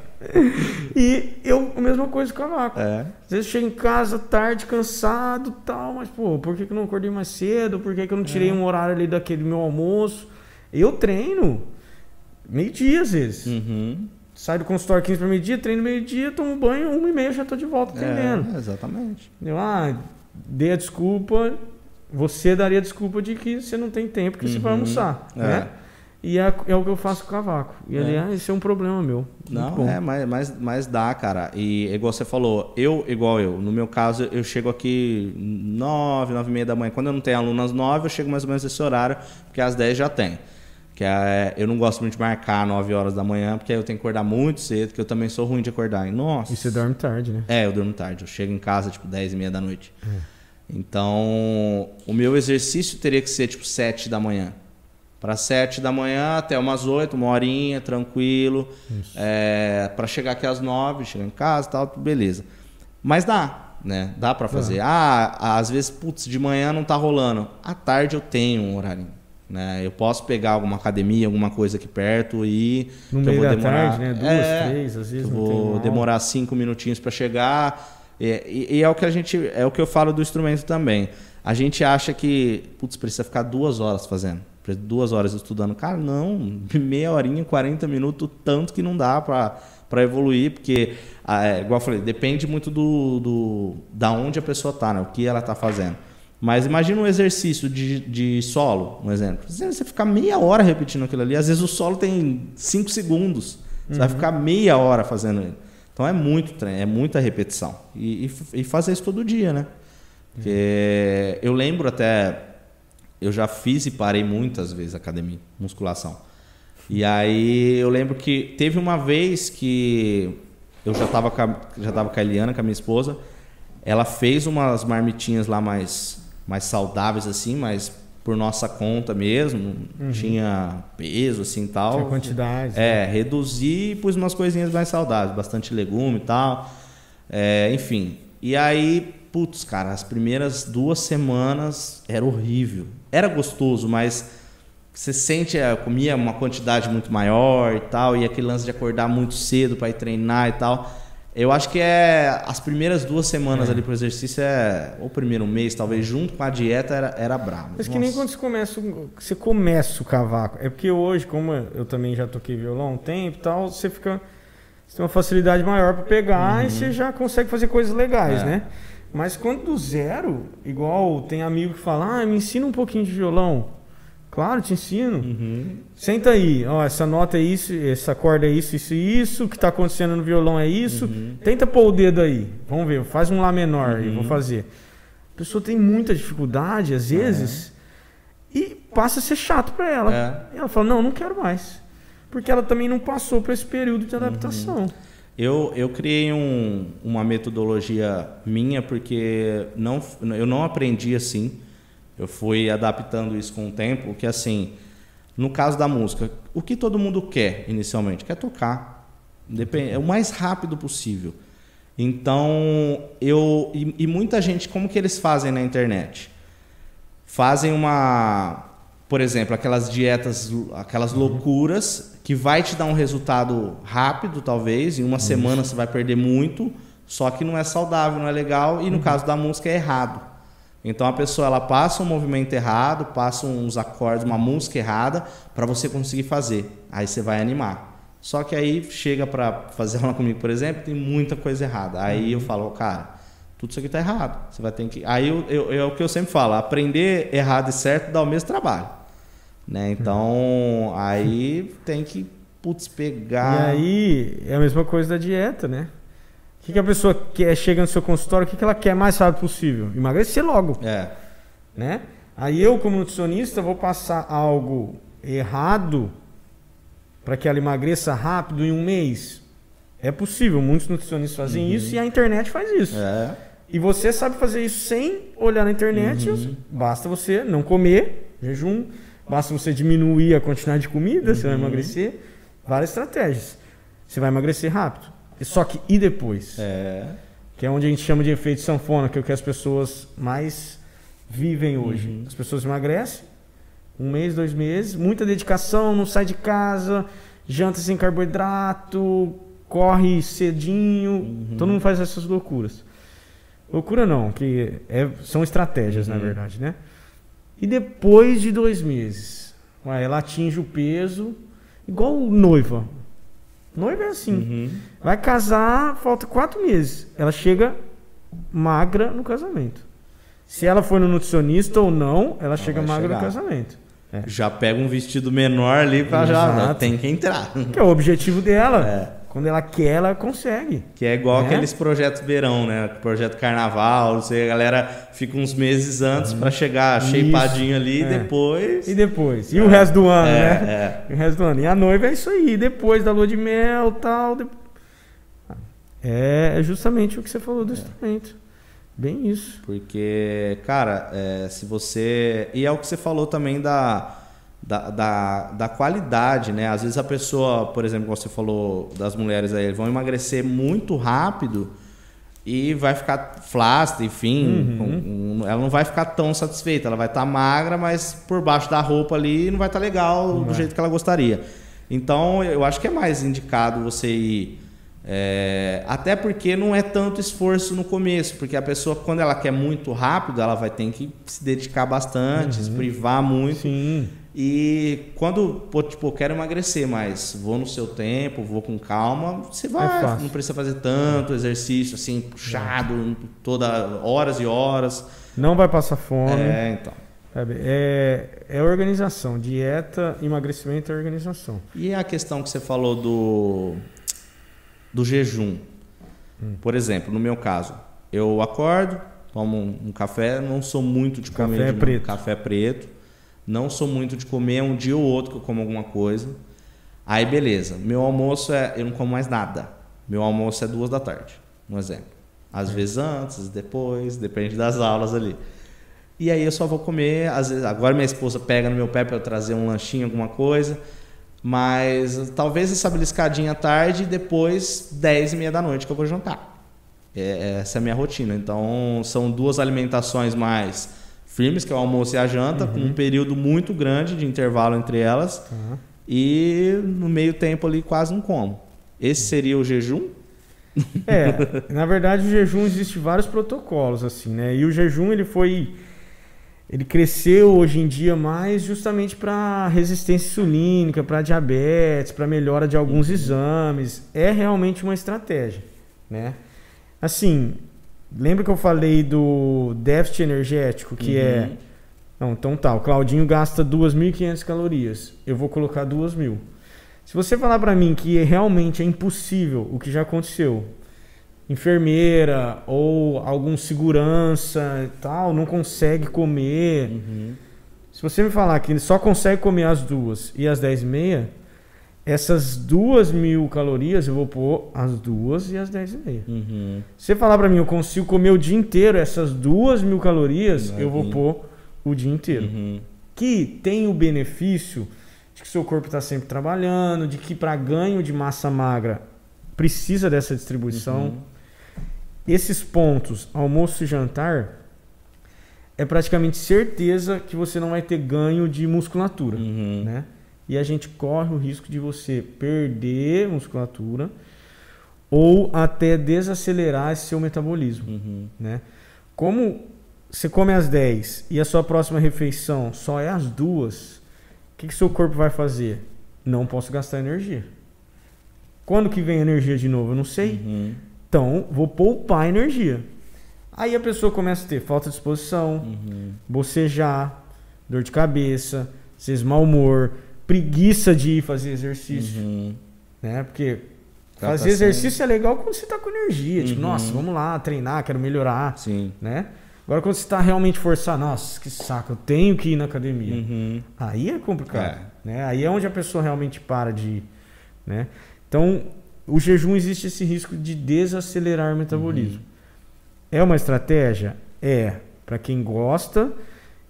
E eu, a mesma coisa com o cavaco. É. Às vezes chego em casa tarde, cansado tal, mas, pô, por que, que eu não acordei mais cedo? Por que, que eu não tirei é. um horário ali daquele meu almoço? Eu treino meio-dia às vezes. Uhum. Saio do consultório 15 para meio-dia, treino meio-dia, tomo banho, uma e meia já tô de volta treinando. É, exatamente. Eu, ah, dei a desculpa, você daria a desculpa de que você não tem tempo, que uhum. você vai uhum. almoçar, é. né? E é, é, o que eu faço com o cavaco. E ali, é. ah, isso é um problema meu. Não, é, mas, mas, mas dá, cara. E igual você falou, eu, igual eu, no meu caso, eu chego aqui nove, nove e meia da manhã. Quando eu não tenho aluno às nove, eu chego mais ou menos nesse horário, porque às dez já tem. Que é, eu não gosto muito de marcar 9 horas da manhã, porque aí eu tenho que acordar muito cedo, que eu também sou ruim de acordar. E, nossa. E você dorme tarde, né? É, eu durmo tarde. Eu chego em casa, tipo, 10 e meia da noite. É. Então, o meu exercício teria que ser, tipo, 7 da manhã. Para 7 da manhã até umas 8, uma horinha, tranquilo. É, para chegar aqui às 9, chegar em casa e tal, beleza. Mas dá, né? Dá para fazer. Ah, às vezes, putz, de manhã não tá rolando. À tarde eu tenho um horário. Né? Eu posso pegar alguma academia, alguma coisa aqui perto e no meio da demorar, tarde, né? Duas, é, três, às vezes. Eu vou demorar cinco minutinhos para chegar. E, e, e, é o que a gente, é o que eu falo do instrumento também. A gente acha que, putz, precisa ficar duas horas fazendo, duas horas estudando. Cara, não, [LAUGHS] meia horinha, 40 minutos, tanto que não dá para para evoluir, porque, é, igual eu falei, depende muito do, do da onde a pessoa está, né? o que ela está fazendo. Mas imagina um exercício de, de solo, um exemplo. Você ficar meia hora repetindo aquilo ali. Às vezes o solo tem 5 segundos. Você uhum. vai ficar meia hora fazendo ele. Então é muito treino, é muita repetição. E, e, e fazer isso todo dia, né? Porque eu lembro até. Eu já fiz e parei muitas vezes academia, musculação. E aí eu lembro que teve uma vez que eu já estava já tava com a Eliana, com a minha esposa. Ela fez umas marmitinhas lá mais mais saudáveis assim, mas por nossa conta mesmo, uhum. tinha peso assim tal. Tinha quantidade. É, né? reduzi e pus umas coisinhas mais saudáveis, bastante legume e tal. É, enfim. E aí, putz, cara, as primeiras duas semanas era horrível. Era gostoso, mas você sente, eu comia uma quantidade muito maior e tal, e aquele lance de acordar muito cedo para ir treinar e tal. Eu acho que é as primeiras duas semanas é. ali pro exercício é o primeiro mês, talvez junto com a dieta era era brabo. Mas que nem quando você começa, você começa o cavaco. É porque hoje, como eu também já toquei violão um tempo e tal, você fica você tem uma facilidade maior para pegar uhum. e você já consegue fazer coisas legais, é. né? Mas quando do zero, igual tem amigo que fala, ah, me ensina um pouquinho de violão. Claro, te ensino. Uhum. Senta aí, ó, essa nota é isso, essa corda é isso, isso e isso, o que está acontecendo no violão é isso. Uhum. Tenta pôr o dedo aí. Vamos ver, faz um lá menor Uhum. vou fazer. A pessoa tem muita dificuldade, às vezes, e passa a ser chato para ela. É. E ela fala, não, não quero mais. Porque ela também não passou por esse período de adaptação. Eu, eu criei um- uma metodologia minha porque não, eu não aprendi assim. Eu fui adaptando isso com o tempo, que assim, no caso da música, o que todo mundo quer inicialmente? Quer tocar. Depende, é o mais rápido possível. Então, eu. E, e muita gente, como que eles fazem na internet? Fazem uma. Por exemplo, aquelas dietas, aquelas loucuras que vai te dar um resultado rápido, talvez. Em uma semana você vai perder muito, só que não é saudável, não é legal. E no caso da música é errado. Então a pessoa ela passa um movimento errado, passa uns acordes, uma música errada para você conseguir fazer. Aí você vai animar. Só que aí chega para fazer [LAUGHS] aula comigo, por exemplo, tem muita coisa errada. Aí eu falo, cara, tudo isso aqui tá errado. Você vai ter que. Aí eu, eu- é o que eu sempre falo, aprender errado e certo dá o mesmo trabalho. Né? Então, aí tem que putz, E pegar. aí é a mesma coisa da dieta, né? O que, que a pessoa quer, chega no seu consultório, o que, que ela quer mais rápido possível? Emagrecer logo, É. né? Aí eu, como nutricionista, vou passar algo errado para que ela emagreça rápido em um mês. É possível, muitos nutricionistas fazem isso e a internet faz isso. É. E você sabe fazer isso sem olhar na internet. Basta você não comer, jejum. Basta você diminuir a quantidade de comida, você vai emagrecer. Várias estratégias. Você vai emagrecer rápido. Só que e depois? É. Que é onde a gente chama de efeito sanfona, que é o que as pessoas mais vivem hoje. As pessoas emagrecem, um mês, dois meses, muita dedicação, não sai de casa, janta sem carboidrato, corre cedinho, todo mundo faz essas loucuras. Loucura não, que é- são estratégias, na verdade, né? E depois de dois meses, ué, ela atinge o peso, igual noiva. Noiva é assim. Uhum. Vai casar, falta quatro meses. Ela chega magra no casamento. Se ela for no nutricionista ou não, ela chega magra no chegar. casamento. É. Já pega um vestido menor ali pra já, tem que entrar. Que é o objetivo dela. É. Quando ela quer, ela consegue. Que é igual É. aqueles projetos verão, né? Projeto carnaval, não sei, a galera fica uns meses antes pra chegar shapeadinho ali É. e depois. E depois? E o resto do ano, É, né? é. E o resto do ano. E a noiva é isso aí. Depois da lua de mel tal. de- É, é justamente o que você falou do instrumento. Bem isso. Porque, cara, é, se você. E é o que você falou também da, da, da, da qualidade, né? Às vezes a pessoa, por exemplo, como você falou das mulheres aí, vão emagrecer muito rápido e vai ficar flácida, enfim. Uhum. ela não vai ficar tão satisfeita. Ela vai estar magra, mas por baixo da roupa ali não vai estar legal do vai. jeito que ela gostaria. Então, eu acho que é mais indicado você ir. é, até porque não é tanto esforço no começo, porque a pessoa, quando ela quer muito rápido, ela vai ter que se dedicar bastante, se privar muito. Sim. E quando, pô, tipo, quero emagrecer, mas vou no seu tempo, vou com calma, você vai, É não precisa fazer tanto exercício assim, puxado, toda horas e horas. Não vai passar fome. É, então. Sabe? É, é organização. Dieta, emagrecimento é organização. E a questão que você falou do, do jejum. Por exemplo, no meu caso, eu acordo, tomo um, um café, não sou muito de Café comer de- preto. café preto. Não sou muito de comer um dia ou outro que eu como alguma coisa. Aí beleza, meu almoço é. Eu não como mais nada. Meu almoço é duas da tarde, um exemplo. Às vezes antes, depois, depende das aulas ali. E aí eu só vou comer, às vezes, agora minha esposa pega no meu pé para eu trazer um lanchinho, alguma coisa. Mas talvez essa beliscadinha à tarde e depois 10 e meia da noite que eu vou jantar. É, essa é a minha rotina. Então são duas alimentações mais firmes, que é o almoço e a janta, com um período muito grande de intervalo entre elas. Tá? E no meio tempo ali quase não como. Esse seria o jejum? [LAUGHS] É, na verdade o jejum existe vários protocolos assim, né? E o jejum ele foi ele cresceu hoje em dia mais justamente para resistência insulínica, para diabetes, para melhora de alguns exames. É realmente uma estratégia, né? Assim, Lembra que eu falei do déficit energético, que é. Uhum. Não, então tá, o Claudinho gasta 2.500 calorias. Eu vou colocar 2.000. Se você falar pra mim que realmente é impossível o que já aconteceu, enfermeira ou algum segurança e tal, não consegue comer. Uhum. Se você me falar que ele só consegue comer as duas e as 10 e meia, essas duas mil calorias eu vou pôr as duas e as 10 e meia. Uhum. Se você falar pra mim, eu consigo comer o dia inteiro essas duas mil calorias, Vai eu vou pôr o dia inteiro. Uhum. Que tem o benefício de que seu corpo está sempre trabalhando, de que para ganho de massa magra precisa dessa distribuição. Uhum. Esses pontos, almoço e jantar, é praticamente certeza que você não vai ter ganho de musculatura, Uhum. né? E a gente corre o risco de você perder musculatura ou até desacelerar esse seu metabolismo, Uhum. né? Como você come às 10 e a sua próxima refeição só é às duas, o que, que seu corpo vai fazer? Não posso gastar energia. Quando que vem energia de novo? Eu não sei. Uhum. Então, vou poupar energia. Aí a pessoa começa a ter falta de disposição, Uhum. bocejar, dor de cabeça, mau humor, preguiça de ir fazer exercício, Uhum. né? Porque Tá fazer passando. exercício é legal quando você tá com energia. Tipo, Uhum. nossa, vamos lá treinar, quero melhorar, Sim. né? Agora quando você tá realmente forçado, nossa, que saco, eu tenho que ir na academia. Uhum. Aí é complicado, É. né? Aí é onde a pessoa realmente para de ir, né? Então, o jejum existe esse risco de desacelerar o metabolismo. É uma estratégia? É, para quem gosta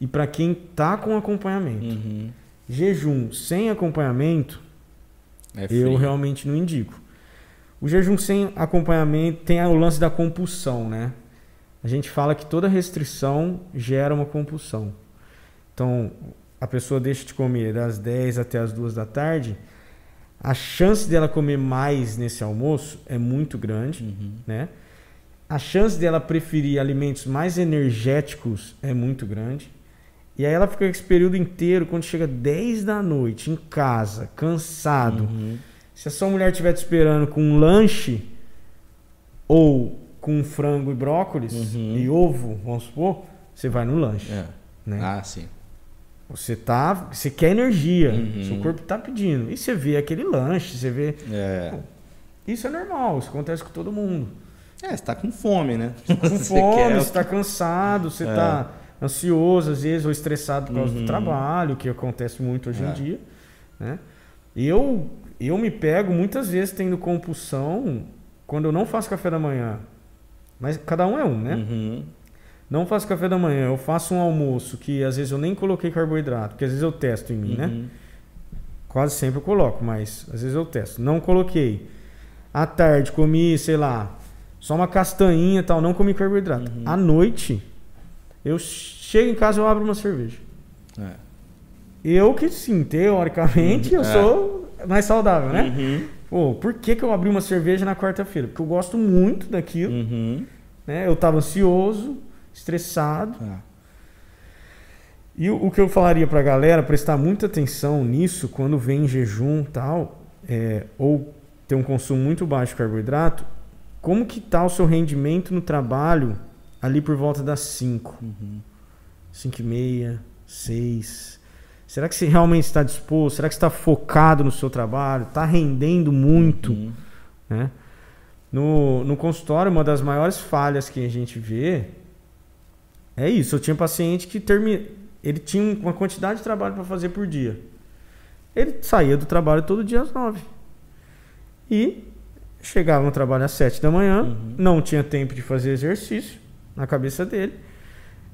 e para quem tá com acompanhamento. Jejum sem acompanhamento, É eu realmente não indico. O jejum sem acompanhamento tem o lance da compulsão, né? A gente fala que toda restrição gera uma compulsão. Então, a pessoa deixa de comer das 10 até as 2 da tarde, a chance dela comer mais nesse almoço é muito grande, Uhum. né? A chance dela preferir alimentos mais energéticos é muito grande. E aí ela fica esse período inteiro, quando chega 10 da noite, em casa, cansado. Uhum. Se a sua mulher estiver te esperando com um lanche ou com frango e brócolis Uhum. e ovo, vamos supor, você vai no lanche, É. né? Ah, sim. Você tá, você quer energia, Uhum. seu corpo tá pedindo. E você vê aquele lanche, você vê, É. isso é normal, isso acontece com todo mundo. É, você tá com fome, né? Com [LAUGHS] Você fome, quer- você tá cansado, você É. tá ansioso às vezes ou estressado por causa Uhum. do trabalho, que acontece muito hoje É. em dia, né? Eu eu me pego muitas vezes tendo compulsão quando eu não faço café da manhã. Mas cada um é um, né? Uhum. Não faço café da manhã, eu faço um almoço que às vezes eu nem coloquei carboidrato, porque às vezes eu testo em mim, né? Uhum. Quase sempre eu coloco, mas às vezes eu testo. Não coloquei. À tarde comi, sei lá, só uma castanhinha e tal, não comi carboidrato. Uhum. À noite, eu chego em casa e eu abro uma cerveja. É. Eu que sim, teoricamente, eu É. sou mais saudável, né? Uhum. Pô, por que, que eu abri uma cerveja na quarta-feira? Porque eu gosto muito daquilo, Uhum. né? Eu tava ansioso, estressado. Ah. E o, o que eu falaria pra galera, prestar muita atenção nisso quando vem em jejum e tal, é, ou ter um consumo muito baixo de carboidrato, como que tá o seu rendimento no trabalho ali por volta das 5, Uhum. 5 e meia, 6? Será que você realmente está disposto? Será que você está focado no seu trabalho? Está rendendo muito? Uhum. né? No, no consultório, uma das maiores falhas que a gente vê é isso. Eu tinha paciente que termi... ele tinha uma quantidade de trabalho para fazer por dia. Ele saía do trabalho todo dia às nove. E chegava no trabalho às sete da manhã, Uhum. não tinha tempo de fazer exercício na cabeça dele.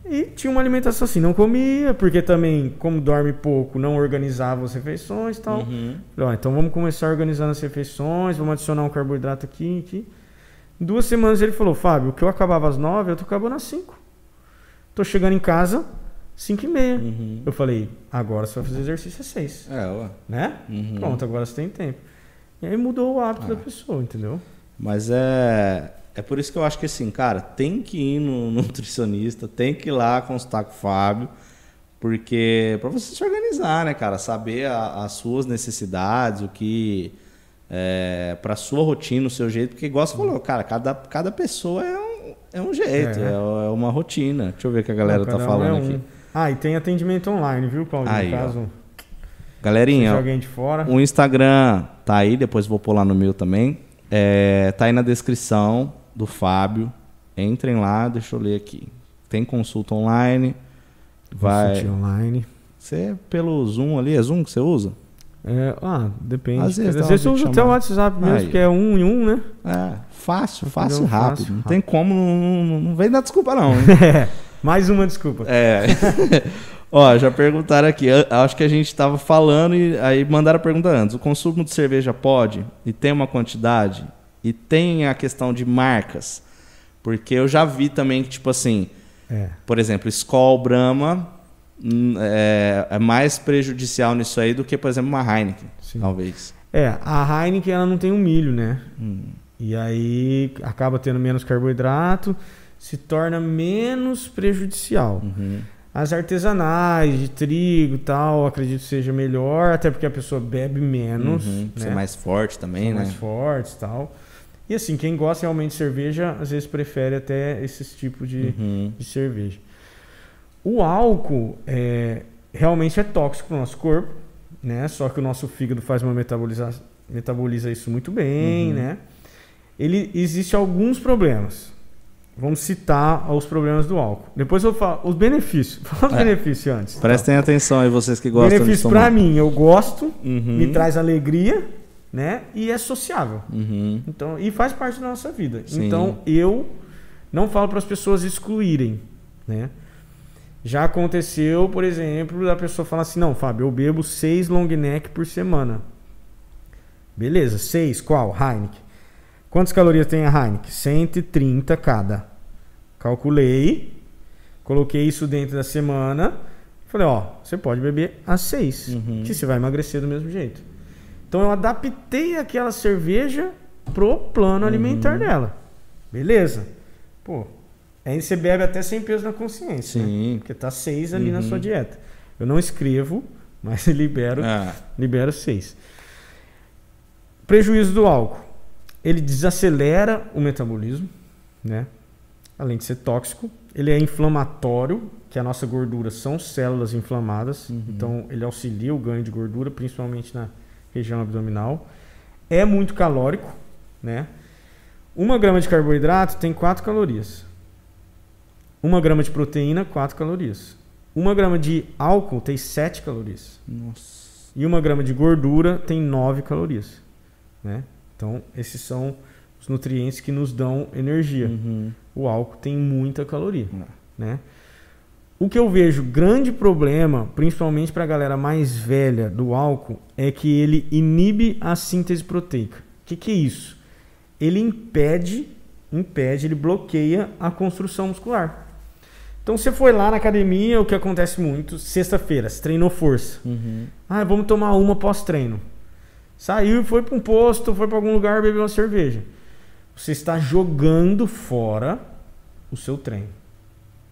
E tinha uma alimentação assim, não comia, porque também, como dorme pouco, não organizava as refeições e tal. Uhum. Falei, então vamos começar organizando as refeições, vamos adicionar um carboidrato aqui, aqui. Duas semanas ele falou, Fábio, o que eu acabava às nove, eu tô acabando às cinco. Tô chegando em casa, cinco e meia. Uhum. Eu falei, agora você vai fazer exercício às seis, É, ué. né? Uhum. Pronto, agora você tem tempo. E aí mudou o hábito Ah. da pessoa, entendeu? Mas é. É por isso que eu acho que assim, cara, tem que ir no [LAUGHS] nutricionista, tem que ir lá consultar com o Fábio, porque para você se organizar, né, cara, saber a- as suas necessidades, o que é, para sua rotina, o seu jeito, porque igual você falou, cara, cada, cada pessoa é um, é um jeito, é. é uma rotina. Deixa eu ver o que a galera tá falando é um. aqui. Ah, e tem atendimento online, viu, Claudio? Aí, no caso. Galerinha, alguém de fora. o Instagram tá aí, depois vou pôr lá no meu também. É, tá aí na descrição do Fábio. Entrem lá, deixa eu ler aqui. Tem consulta online. Vai. Consulta online. Você pelo Zoom ali, é Zoom que você usa? É, ah, depende. Às vezes, Às vezes eu uso até o WhatsApp mesmo, aí. que é um em um, né? É, fácil, fácil, rápido. Fácil, não tem como, não, não, não vem dar desculpa não. [LAUGHS] é, mais uma desculpa. É. [LAUGHS] Ó, já perguntaram aqui. Acho que a gente estava falando e aí mandaram a pergunta antes. O consumo de cerveja pode? E tem uma quantidade? E tem a questão de marcas? Porque eu já vi também que, tipo assim, é. por exemplo, Skol, Brahma hum, é, é, mais prejudicial nisso aí do que, por exemplo, uma Heineken, Sim. talvez. É, a Heineken ela não tem o um milho, né? Hum. E aí acaba tendo menos carboidrato, se torna menos prejudicial. Uhum. As artesanais de trigo e tal, acredito que seja melhor, até porque a pessoa bebe menos. Uhum, né? Ser mais forte também, Ser né? Mais forte e tal. E assim, quem gosta realmente de cerveja, às vezes prefere até esses tipos de, uhum. de cerveja. O álcool é, realmente é tóxico para o nosso corpo, né? Só que o nosso fígado faz uma metaboliza, metaboliza isso muito bem, uhum. né? Ele existe alguns problemas. Vamos citar os problemas do álcool. Depois eu vou falar os benefícios. [LAUGHS] Fala os é. benefícios antes. Prestem atenção aí, vocês que gostam Benefício para mim, eu gosto, uhum. me traz alegria, né? E é sociável. Uhum. Então, e faz parte da nossa vida. Sim. Então, eu não falo para as pessoas excluírem, né? Já aconteceu, por exemplo, da pessoa falar assim: não, Fábio, eu bebo seis long neck por semana. Beleza, seis, qual? Heineken. Quantas calorias tem a Heineken? 130 cada. Calculei, coloquei isso dentro da semana. Falei, ó, você pode beber às 6, uhum. que você vai emagrecer do mesmo jeito. Então eu adaptei aquela cerveja pro plano uhum. alimentar dela. Beleza. Pô, aí você bebe até sem peso na consciência. Né? Sim. Né? Porque tá 6 ali uhum. na sua uhum. dieta. Eu não escrevo, [LAUGHS] mas libero, ah. libero 6. Prejuízo do álcool ele desacelera o metabolismo, né? Além de ser tóxico, ele é inflamatório, que a nossa gordura são células inflamadas, uhum. então ele auxilia o ganho de gordura, principalmente na região abdominal. É muito calórico, né? Uma grama de carboidrato tem 4 calorias. Uma grama de proteína, 4 calorias. Uma grama de álcool tem 7 calorias. Nossa. E uma grama de gordura tem 9 calorias. Né? Então, esses são os nutrientes que nos dão energia. Uhum. O álcool tem muita caloria, uhum. né? O que eu vejo grande problema, principalmente para a galera mais velha do álcool, é que ele inibe a síntese proteica. O que, que é isso? Ele impede, impede, ele bloqueia a construção muscular. Então você foi lá na academia, o que acontece muito, sexta-feira, você treinou força. Uhum. Ah, vamos tomar uma pós-treino. Saiu e foi para um posto, foi para algum lugar beber uma cerveja. Você está jogando fora o seu treino.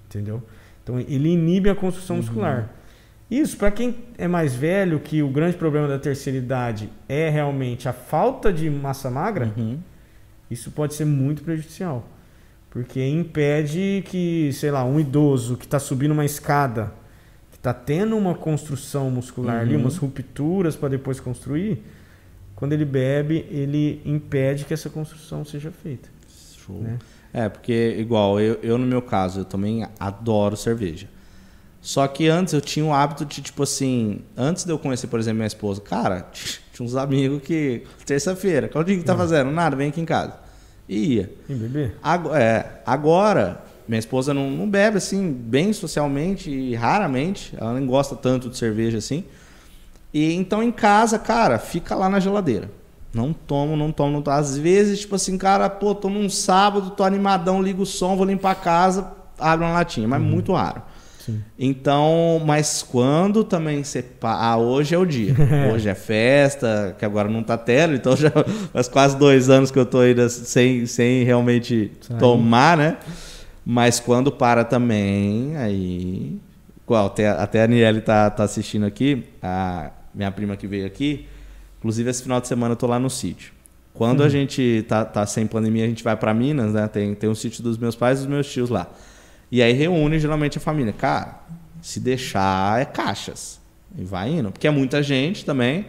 Entendeu? Então ele inibe a construção uhum. muscular. Isso, para quem é mais velho, que o grande problema da terceira idade é realmente a falta de massa magra, uhum. isso pode ser muito prejudicial. Porque impede que, sei lá, um idoso que está subindo uma escada, que está tendo uma construção muscular uhum. ali, umas rupturas para depois construir, quando ele bebe, ele impede que essa construção seja feita. Show. Né? É, porque, igual, eu, eu no meu caso, eu também adoro cerveja. Só que antes eu tinha o hábito de, tipo assim, antes de eu conhecer, por exemplo, minha esposa, cara, [LAUGHS] tinha uns amigos que, terça-feira, qual dia que tá é. fazendo? Nada, vem aqui em casa. E ia. E beber? Agora, é, agora, minha esposa não, não bebe assim, bem socialmente e raramente, ela nem gosta tanto de cerveja assim. E então em casa, cara, fica lá na geladeira. Não tomo, não tomo, não tomo. Às vezes, tipo assim, cara, pô, tomo um sábado, tô animadão, ligo o som, vou limpar a casa, abro uma latinha, mas uhum. muito raro. Sim. Então, mas quando também você. Ah, hoje é o dia. [LAUGHS] hoje é festa, que agora não tá tendo, então já [LAUGHS] faz quase dois anos que eu tô ainda sem, sem realmente Sai. tomar, né? Mas quando para também, aí. Qual? Até, até a Aniele tá, tá assistindo aqui. A, minha prima que veio aqui. Inclusive, esse final de semana eu tô lá no sítio. Quando a gente tá, tá sem pandemia, a gente vai para Minas, né? Tem, tem um sítio dos meus pais e dos meus tios lá. E aí reúne geralmente a família. Cara, se deixar é caixas. E vai indo. Porque é muita gente também.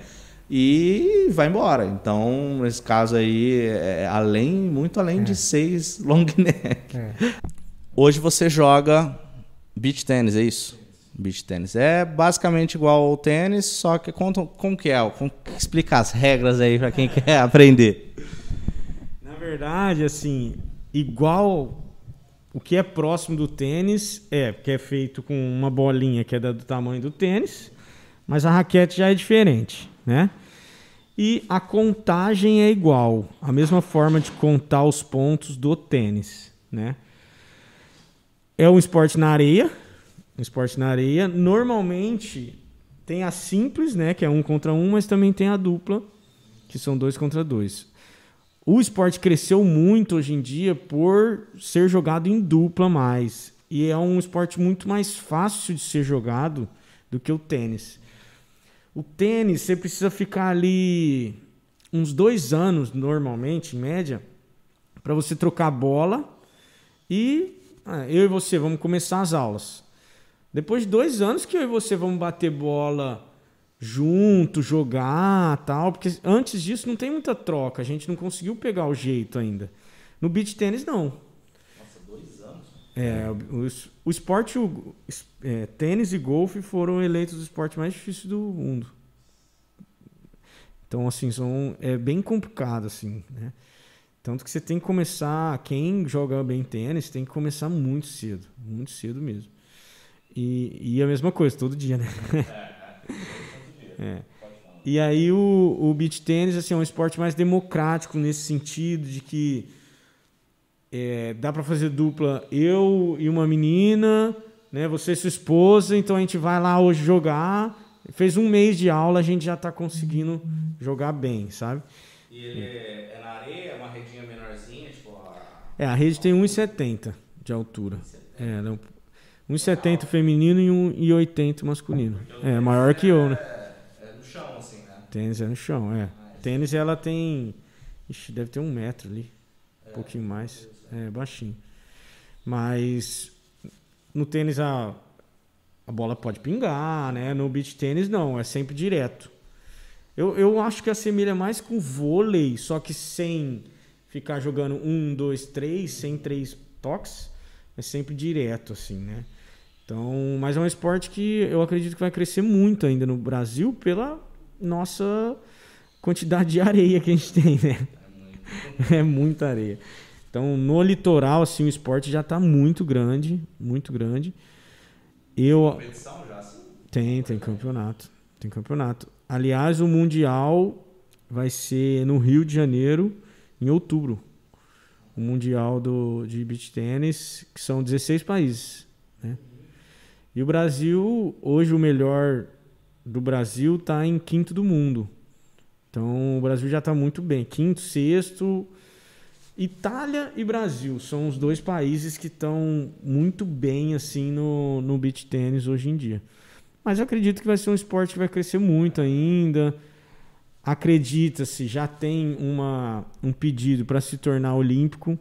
E vai embora. Então, nesse caso aí, é além, muito além de seis long [LAUGHS] neck. É. Hoje você joga beach tênis, é isso? Beach tênis. É basicamente igual ao tênis, só que conta como que é? Como, explica as regras aí para quem [LAUGHS] quer aprender. Na verdade, assim, igual o que é próximo do tênis é, que é feito com uma bolinha que é do tamanho do tênis, mas a raquete já é diferente, né? E a contagem é igual, a mesma forma de contar os pontos do tênis, né? É um esporte na areia, um esporte na areia. Normalmente tem a simples, né, que é um contra um, mas também tem a dupla, que são dois contra dois. O esporte cresceu muito hoje em dia por ser jogado em dupla mais. E é um esporte muito mais fácil de ser jogado do que o tênis. O tênis, você precisa ficar ali uns dois anos, normalmente, em média, para você trocar a bola e ah, eu e você vamos começar as aulas. Depois de dois anos que eu e você vamos bater bola junto, jogar tal, porque antes disso não tem muita troca, a gente não conseguiu pegar o jeito ainda. No beach tênis não. Nossa, dois anos? É, o, o esporte, o, é, tênis e golfe foram eleitos os esportes mais difíceis do mundo. Então, assim, são, é bem complicado, assim, né? Tanto que você tem que começar, quem joga bem tênis tem que começar muito cedo, muito cedo mesmo. E, e a mesma coisa, todo dia, né? É. [LAUGHS] E aí o, o beach tênis assim, é um esporte mais democrático nesse sentido de que é, dá para fazer dupla eu e uma menina, né? Você e sua esposa, então a gente vai lá hoje jogar. Fez um mês de aula, a gente já tá conseguindo jogar bem, sabe? E ele é na areia, uma redinha menorzinha, tipo. É, a rede tem 1,70 de altura. É, não, 1,70 feminino e 1,80 masculino. É, maior que eu, né? É no chão, assim, né? Tênis é no chão, é. Tênis ela tem. Ixi, deve ter um metro ali. Um pouquinho mais. É, baixinho. Mas no tênis a, a bola pode pingar, né? No beach tênis não, é sempre direto. Eu, eu acho que assemelha mais com vôlei, só que sem ficar jogando um, dois, três, sem três toques. É sempre direto, assim, né? Então, mas é um esporte que eu acredito que vai crescer muito ainda no Brasil pela nossa quantidade de areia que a gente tem, né? É muita areia. [LAUGHS] Então, no litoral, assim, o esporte já está muito grande, muito grande. Eu Competição já, assim. tem, tem campeonato, tem campeonato. Aliás, o mundial vai ser no Rio de Janeiro em outubro. O mundial do de beach tênis, que são 16 países, né? E o Brasil, hoje o melhor do Brasil está em quinto do mundo. Então o Brasil já está muito bem. Quinto, sexto. Itália e Brasil são os dois países que estão muito bem assim no, no beach tênis hoje em dia. Mas eu acredito que vai ser um esporte que vai crescer muito ainda. Acredita-se, já tem uma, um pedido para se tornar olímpico.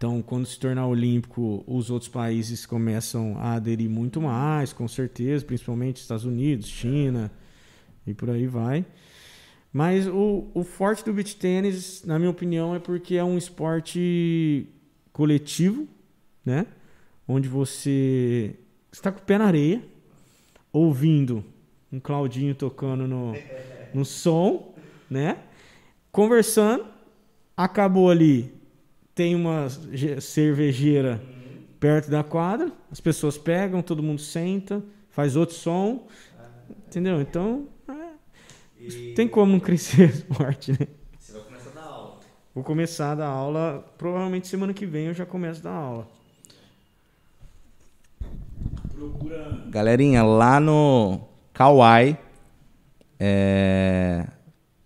Então, quando se tornar olímpico, os outros países começam a aderir muito mais, com certeza, principalmente Estados Unidos, China e por aí vai. Mas o, o forte do beach tênis, na minha opinião, é porque é um esporte coletivo, né? Onde você está com o pé na areia, ouvindo um Claudinho tocando no, no som, né? Conversando, acabou ali, tem uma cervejeira perto da quadra, as pessoas pegam, todo mundo senta, faz outro som, entendeu? Então, é, tem como não crescer [LAUGHS] esporte, né? Você vai começar a dar aula. Vou começar a dar aula, provavelmente semana que vem eu já começo a dar aula. Procura. Galerinha, lá no Kauai, é,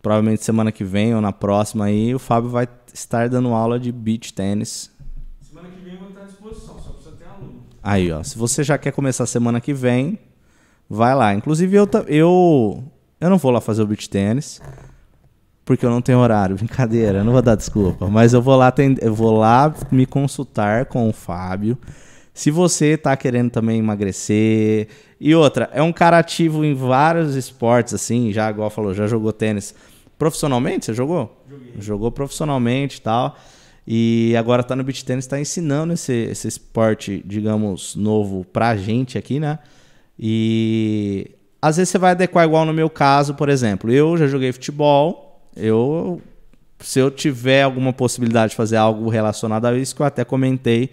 provavelmente semana que vem ou na próxima aí, o Fábio vai estar dando aula de beach tênis. Semana que vem eu vou estar à disposição, só precisa ter aluno. Aí, ó, se você já quer começar semana que vem, vai lá. Inclusive eu eu eu não vou lá fazer o beach tênis, porque eu não tenho horário. [LAUGHS] Brincadeira, eu não vou dar desculpa. Mas eu vou lá, atend- eu vou lá me consultar com o Fábio. Se você tá querendo também emagrecer. E outra, é um cara ativo em vários esportes, assim, já igual falou, já jogou tênis profissionalmente? Você jogou? Jogou profissionalmente e tal. E agora tá no beach tênis, tá ensinando esse, esse esporte, digamos, novo pra gente aqui, né? E às vezes você vai adequar igual no meu caso, por exemplo. Eu já joguei futebol, eu se eu tiver alguma possibilidade de fazer algo relacionado a isso, que eu até comentei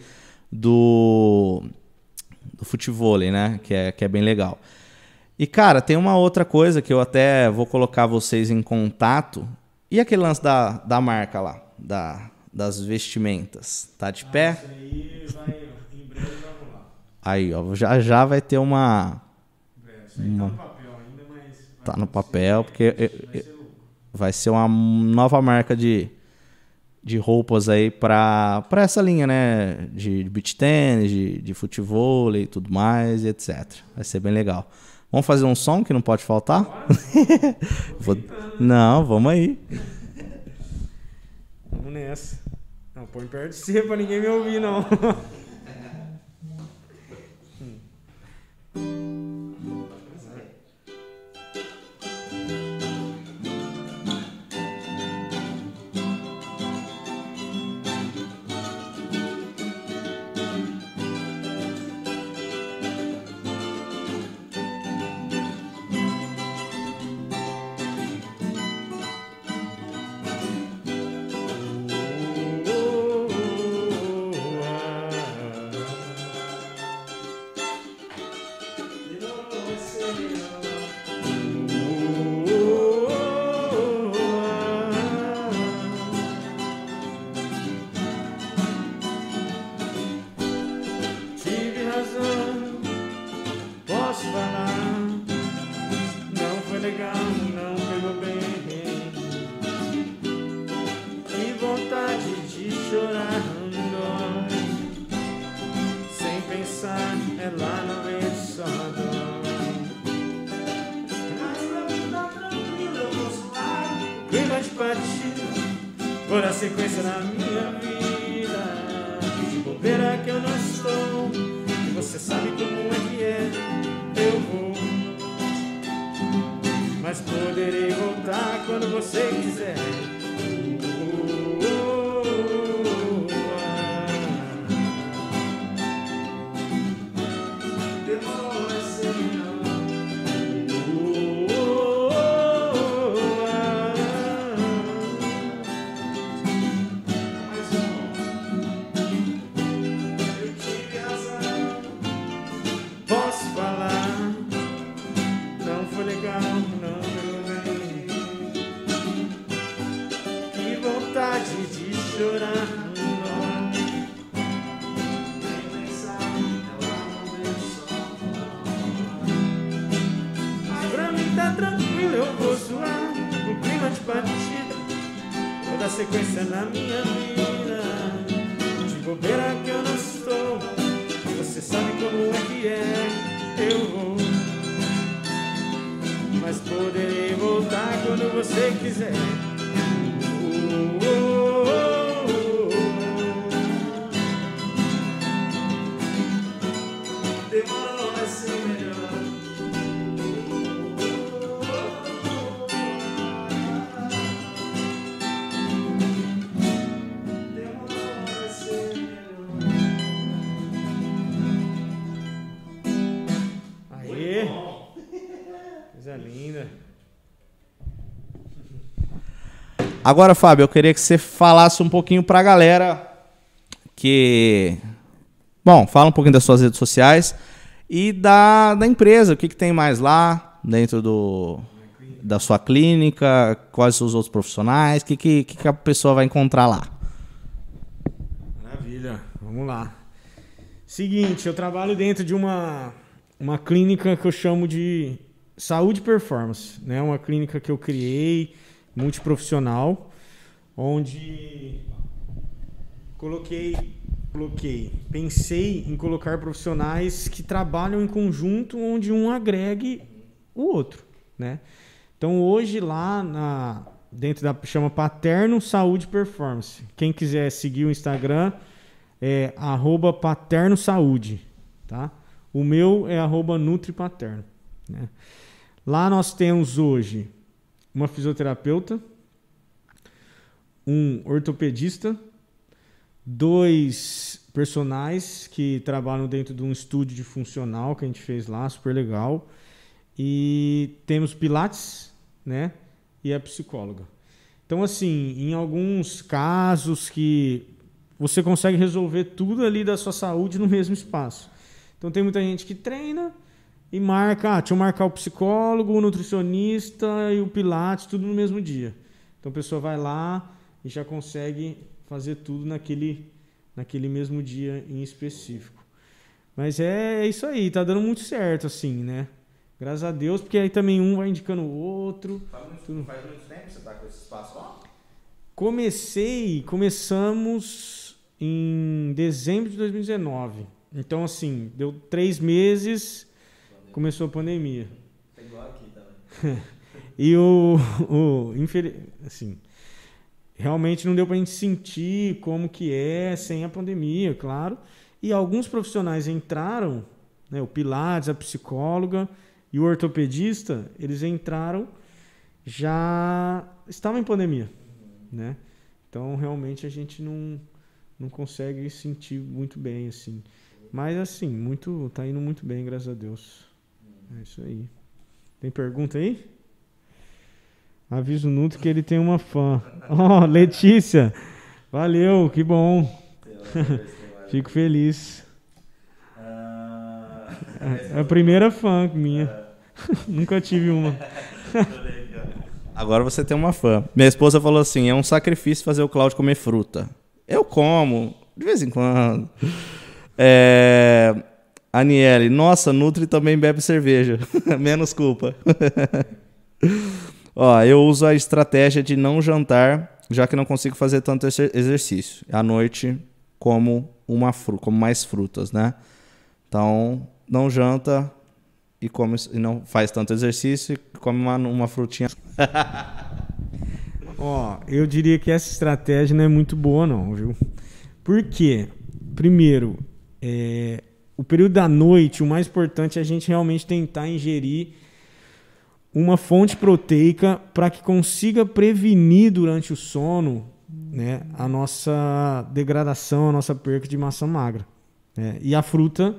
do, do futevôlei, né? Que é, que é bem legal. E, cara, tem uma outra coisa que eu até vou colocar vocês em contato. E aquele lance da, da marca lá, da, das vestimentas? Tá de pé? Isso aí vai, em breve vai rolar. Aí, ó, já já vai ter uma. Breve. Isso aí tá no papel ainda, mas. vai Tá no papel, porque Vai ser vai ser uma nova marca de, de roupas aí pra, pra essa linha, né? De beach tennis, de, de futebol e tudo mais, e etc. Vai ser bem legal. Vamos fazer um som que não pode faltar? [LAUGHS] Vou- Não, vamos aí. Vamos nessa. Não, põe perto de você pra ninguém me ouvir, não. [LAUGHS] Toda sequência na Agora, Fábio, eu queria que você falasse um pouquinho pra galera que. Bom, fala um pouquinho das suas redes sociais e da, da empresa. O que, que tem mais lá dentro do, da sua clínica? Quais os outros profissionais? O que, que, que a pessoa vai encontrar lá? Maravilha, vamos lá. Seguinte, eu trabalho dentro de uma, uma clínica que eu chamo de saúde performance, né? Uma clínica que eu criei, multiprofissional, onde coloquei, coloquei, pensei em colocar profissionais que trabalham em conjunto, onde um agregue o outro, né? Então hoje lá na, dentro da chama Paterno Saúde Performance. Quem quiser seguir o Instagram é arroba Paterno Saúde, tá? O meu é NutriPaterno. Né? Lá nós temos hoje uma fisioterapeuta, um ortopedista, dois personagens que trabalham dentro de um estúdio de funcional que a gente fez lá, super legal. E temos Pilates, né? E a psicóloga. Então, assim, em alguns casos que você consegue resolver tudo ali da sua saúde no mesmo espaço. Então, tem muita gente que treina e marca, ah, deixa eu marcar o psicólogo, o nutricionista e o Pilates, tudo no mesmo dia. Então, a pessoa vai lá e já consegue fazer tudo naquele, naquele mesmo dia em específico. Mas é, é isso aí, tá dando muito certo, assim, né? Graças a Deus, porque aí também um vai indicando o outro. Faz muito, faz muito tempo que você tá com esse espaço lá? Comecei, começamos em dezembro de 2019. Então, assim, deu três meses, começou a pandemia. Tá igual aqui também. [LAUGHS] E o, o infeliz, assim, realmente não deu pra gente sentir como que é sem a pandemia, claro. E alguns profissionais entraram, né, o Pilates, a psicóloga e o ortopedista, eles entraram já estavam em pandemia, né? Então realmente a gente não não consegue sentir muito bem assim. Mas assim, muito tá indo muito bem, graças a Deus. É isso aí. Tem pergunta aí? Avisa o Nuto que ele tem uma fã. [LAUGHS] Ó, oh, Letícia. Valeu, que bom. [LAUGHS] Fico feliz. É a primeira fã minha. [LAUGHS] Nunca tive uma. Agora você tem uma fã. Minha esposa falou assim: é um sacrifício fazer o Claudio comer fruta. Eu como, de vez em quando. É... Aniele, nossa, Nutri também bebe cerveja. [LAUGHS] Menos culpa. [LAUGHS] Ó, eu uso a estratégia de não jantar, já que não consigo fazer tanto exercício. À noite, como, uma fru como mais frutas, né? Então, não janta, e, come, e não faz tanto exercício e come uma, uma frutinha. [LAUGHS] Ó, eu diria que essa estratégia não é muito boa, não, viu? Por quê? Primeiro, é, o período da noite, o mais importante é a gente realmente tentar ingerir uma fonte proteica para que consiga prevenir durante o sono né, a nossa degradação, a nossa perca de massa magra. Né? E a fruta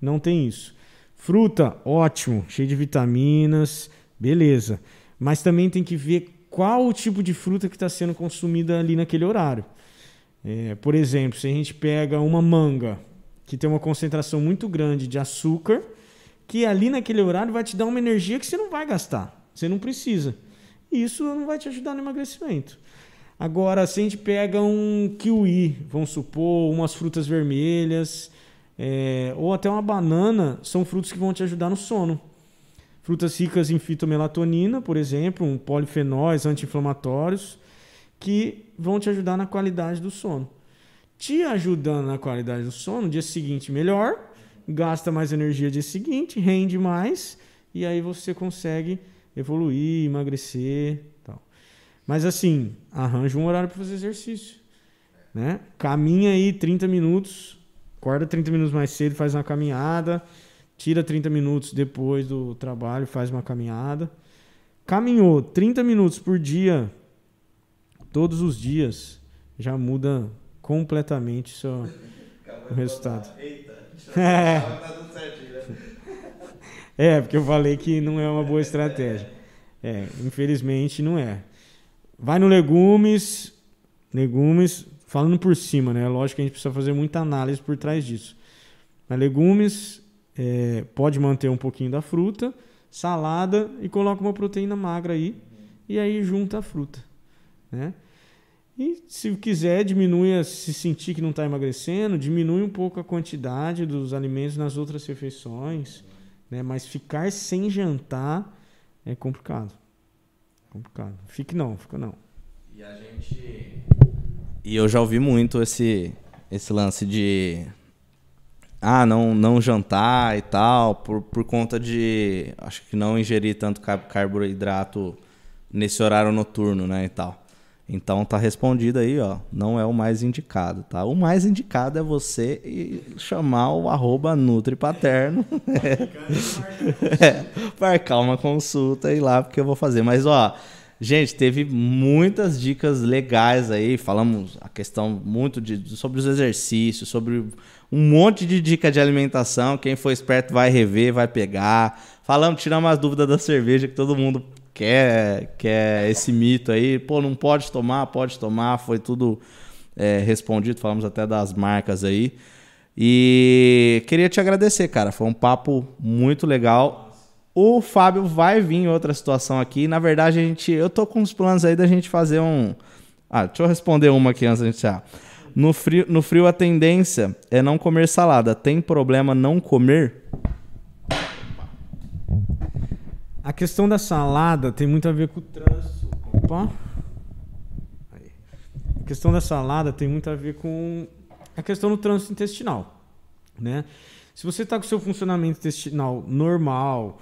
não tem isso. Fruta, ótimo, cheio de vitaminas, beleza. Mas também tem que ver qual o tipo de fruta que está sendo consumida ali naquele horário. É, por exemplo, se a gente pega uma manga que tem uma concentração muito grande de açúcar, que ali naquele horário vai te dar uma energia que você não vai gastar, você não precisa. Isso não vai te ajudar no emagrecimento. Agora, se a gente pega um kiwi, vamos supor, umas frutas vermelhas, é, ou até uma banana, são frutos que vão te ajudar no sono. Frutas ricas em fitomelatonina, por exemplo, um polifenóis anti-inflamatórios, que vão te ajudar na qualidade do sono. Te ajudando na qualidade do sono, no dia seguinte melhor, gasta mais energia dia seguinte, rende mais, e aí você consegue evoluir, emagrecer. Tal. Mas assim, arranja um horário para fazer exercício. Né? Caminha aí 30 minutos Acorda 30 minutos mais cedo, faz uma caminhada. Tira 30 minutos depois do trabalho, faz uma caminhada. Caminhou 30 minutos por dia, todos os dias, já muda completamente o, seu, [LAUGHS] o resultado. Eita, [LAUGHS] é. [LAUGHS] é, porque eu falei que não é uma boa estratégia. É, infelizmente não é. Vai no legumes, legumes, falando por cima, né? Lógico que a gente precisa fazer muita análise por trás disso. Mas legumes, é, pode manter um pouquinho da fruta, salada e coloca uma proteína magra aí. E aí junta a fruta, né? E se quiser, diminui, a, se sentir que não está emagrecendo, diminui um pouco a quantidade dos alimentos nas outras refeições, né? Mas ficar sem jantar é complicado. Complicado. Fique não, fica não. E a gente e eu já ouvi muito esse, esse lance de. Ah, não, não jantar e tal, por, por conta de. Acho que não ingerir tanto carboidrato nesse horário noturno, né, e tal. Então tá respondido aí, ó. Não é o mais indicado, tá? O mais indicado é você chamar o arroba NutriPaterno. [LAUGHS] é, marcar uma consulta e ir lá, porque eu vou fazer. Mas, ó, gente, teve muitas dicas legais aí. Falamos a questão muito de, sobre os exercícios, sobre um monte de dica de alimentação. Quem for esperto vai rever, vai pegar. Falamos, tiramos as dúvidas da cerveja que todo mundo quer, quer esse mito aí. Pô, não pode tomar, pode tomar. Foi tudo é, respondido. Falamos até das marcas aí. E queria te agradecer, cara. Foi um papo muito legal. O Fábio vai vir em outra situação aqui. Na verdade, a gente, eu tô com os planos aí da gente fazer um. Ah, deixa eu responder uma aqui antes da gente encerrar. No frio, no frio, a tendência é não comer salada. Tem problema não comer? A questão da salada tem muito a ver com o trânsito. Opa. Aí. A questão da salada tem muito a ver com a questão do trânsito intestinal, né? Se você está com o seu funcionamento intestinal normal,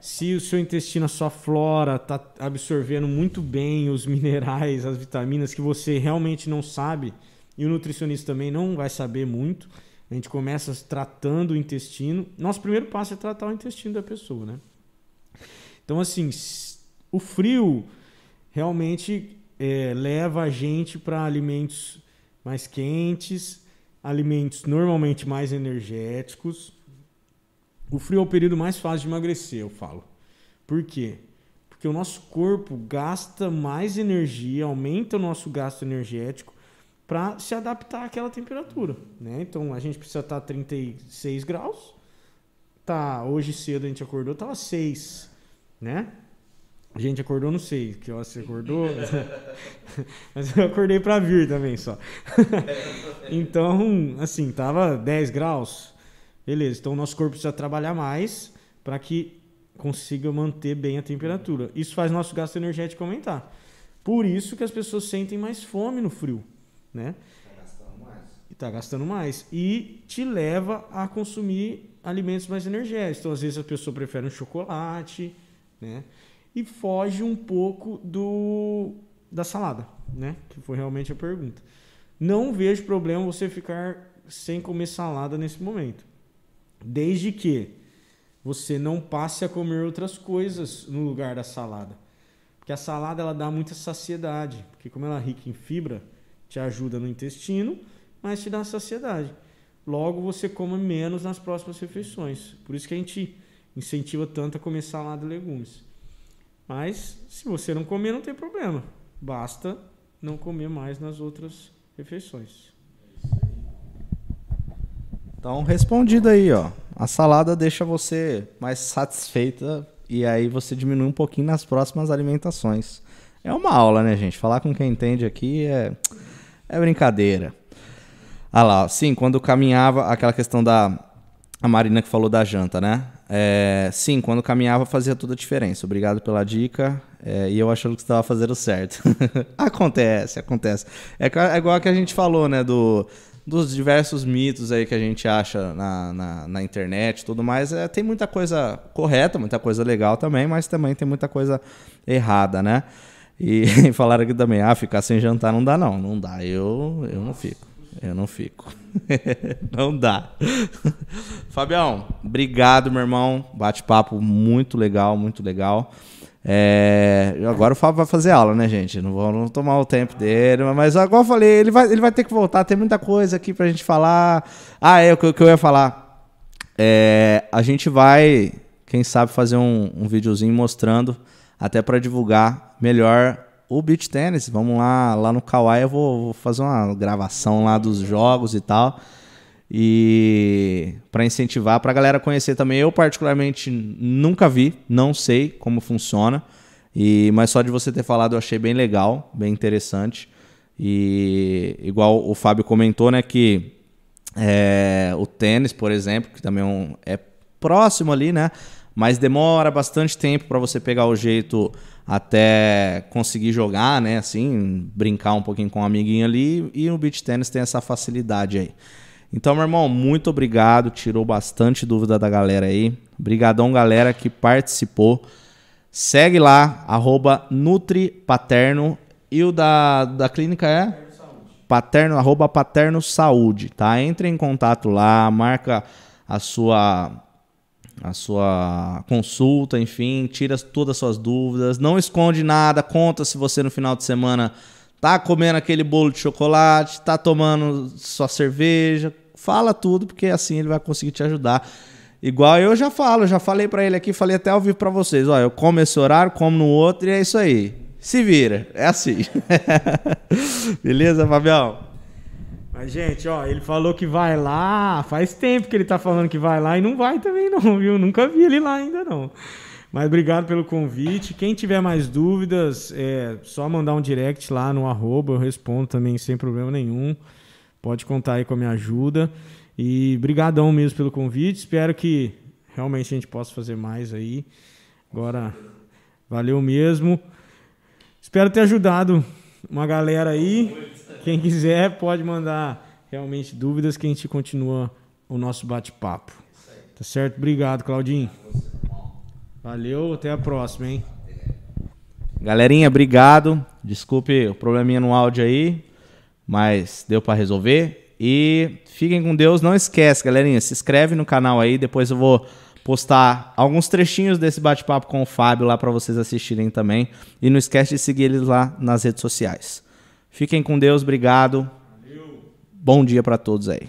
se o seu intestino, a sua flora está absorvendo muito bem os minerais, as vitaminas que você realmente não sabe, e o nutricionista também não vai saber muito, a gente começa tratando o intestino. Nosso primeiro passo é tratar o intestino da pessoa, né? Então, assim, o frio realmente é, leva a gente para alimentos mais quentes, alimentos normalmente mais energéticos. O frio é o período mais fácil de emagrecer, eu falo. Por quê? Porque o nosso corpo gasta mais energia, aumenta o nosso gasto energético para se adaptar àquela temperatura, né? Então a gente precisa estar a 36 graus. Tá, hoje cedo a gente acordou, tava 6 né? A gente acordou, não sei que hora você acordou, [LAUGHS] mas eu acordei para vir também só. [LAUGHS] então, assim, tava 10 graus, beleza. Então, o nosso corpo precisa trabalhar mais para que consiga manter bem a temperatura. Isso faz nosso gasto energético aumentar. Por isso que as pessoas sentem mais fome no frio, né? Tá gastando mais. E tá gastando mais. E te leva a consumir alimentos mais energéticos. Então, às vezes, a pessoa prefere um chocolate né? E foge um pouco do da salada, né? Que foi realmente a pergunta. Não vejo problema você ficar sem comer salada nesse momento, desde que você não passe a comer outras coisas no lugar da salada. Porque a salada ela dá muita saciedade, porque como ela é rica em fibra, te ajuda no intestino, mas te dá saciedade. Logo você come menos nas próximas refeições. Por isso que a gente incentiva tanto a comer salada e legumes. Mas se você não comer, não tem problema. Basta não comer mais nas outras refeições. Então, respondido aí, ó. A salada deixa você mais satisfeita e aí você diminui um pouquinho nas próximas alimentações. É uma aula, né, gente? Falar com quem entende aqui é, é brincadeira. Ah lá, sim, quando caminhava, aquela questão da a Marina que falou da janta, né? É, sim, quando caminhava fazia toda a diferença. Obrigado pela dica. É, e eu achando que estava fazendo certo. [LAUGHS] acontece, acontece. É, é, igual que a gente falou, né? Do, dos diversos mitos aí que a gente acha na, na, na internet tudo mais. É, tem muita coisa correta, muita coisa legal também, mas também tem muita coisa errada, né? E [LAUGHS] falaram aqui também, ah, ficar sem jantar não dá não. Não dá, eu, eu não fico. Eu não fico. [LAUGHS] não dá. Fabião, obrigado, meu irmão. Bate-papo muito legal, muito legal. É, agora o Fábio vai fazer aula, né, gente? Não vou tomar o tempo dele, mas agora eu falei, ele vai, ele vai ter que voltar. Tem muita coisa aqui pra gente falar. Ah, é o que, eu ia falar. É, a gente vai, quem sabe, fazer um, um videozinho mostrando, até para divulgar melhor o beach tennis. Vamos lá, lá no Kawaii eu vou, vou fazer uma gravação lá dos jogos e tal. E para incentivar, para a galera conhecer também. Eu particularmente nunca vi, não sei como funciona. E mas só de você ter falado eu achei bem legal, bem interessante. E igual o Fábio comentou, né, que é, o tênis, por exemplo, que também é, um, é próximo ali, né? Mas demora bastante tempo para você pegar o jeito até conseguir jogar, né? Assim, brincar um pouquinho com um amiguinho ali. E no beach tennis tem essa facilidade aí. Então, meu irmão, muito obrigado. Tirou bastante dúvida da galera aí. Brigadão, galera que participou. Segue lá, arroba NutriPaterno. E o da, da clínica é? Paterno, arroba Paterno Saúde, tá? Entre em contato lá, marca a sua a sua consulta, enfim, tira todas as suas dúvidas, não esconde nada, conta se você no final de semana tá comendo aquele bolo de chocolate, tá tomando sua cerveja, fala tudo, porque assim ele vai conseguir te ajudar. Igual eu já falo, já falei para ele aqui, falei até ao vivo para vocês, ó, eu como esse horário, como no outro e é isso aí. Se vira, é assim. [LAUGHS] Beleza, Fabião? Mas, gente, ó, ele falou que vai lá. Faz tempo que ele tá falando que vai lá e não vai também, não, [LAUGHS] viu? Nunca vi ele lá ainda, não. Mas obrigado pelo convite. Quem tiver mais dúvidas, é só mandar um direct lá no arroba, eu respondo também sem problema nenhum. Pode contar aí com a minha ajuda. E brigadão mesmo pelo convite. Espero que realmente a gente possa fazer mais aí. Agora, valeu mesmo. Espero ter ajudado uma galera aí. Quem quiser pode mandar realmente dúvidas que a gente continua o nosso bate-papo. Tá certo? Obrigado, Claudinho. Valeu, até a próxima, hein? Galerinha, obrigado. Desculpe o probleminha no áudio aí, mas deu para resolver. E fiquem com Deus. Não esquece, galerinha, se inscreve no canal aí. Depois eu vou postar alguns trechinhos desse bate-papo com o Fábio lá para vocês assistirem também. E não esquece de seguir eles lá nas redes sociais. Fiquem com Deus, obrigado. Valeu. Bom dia para todos aí.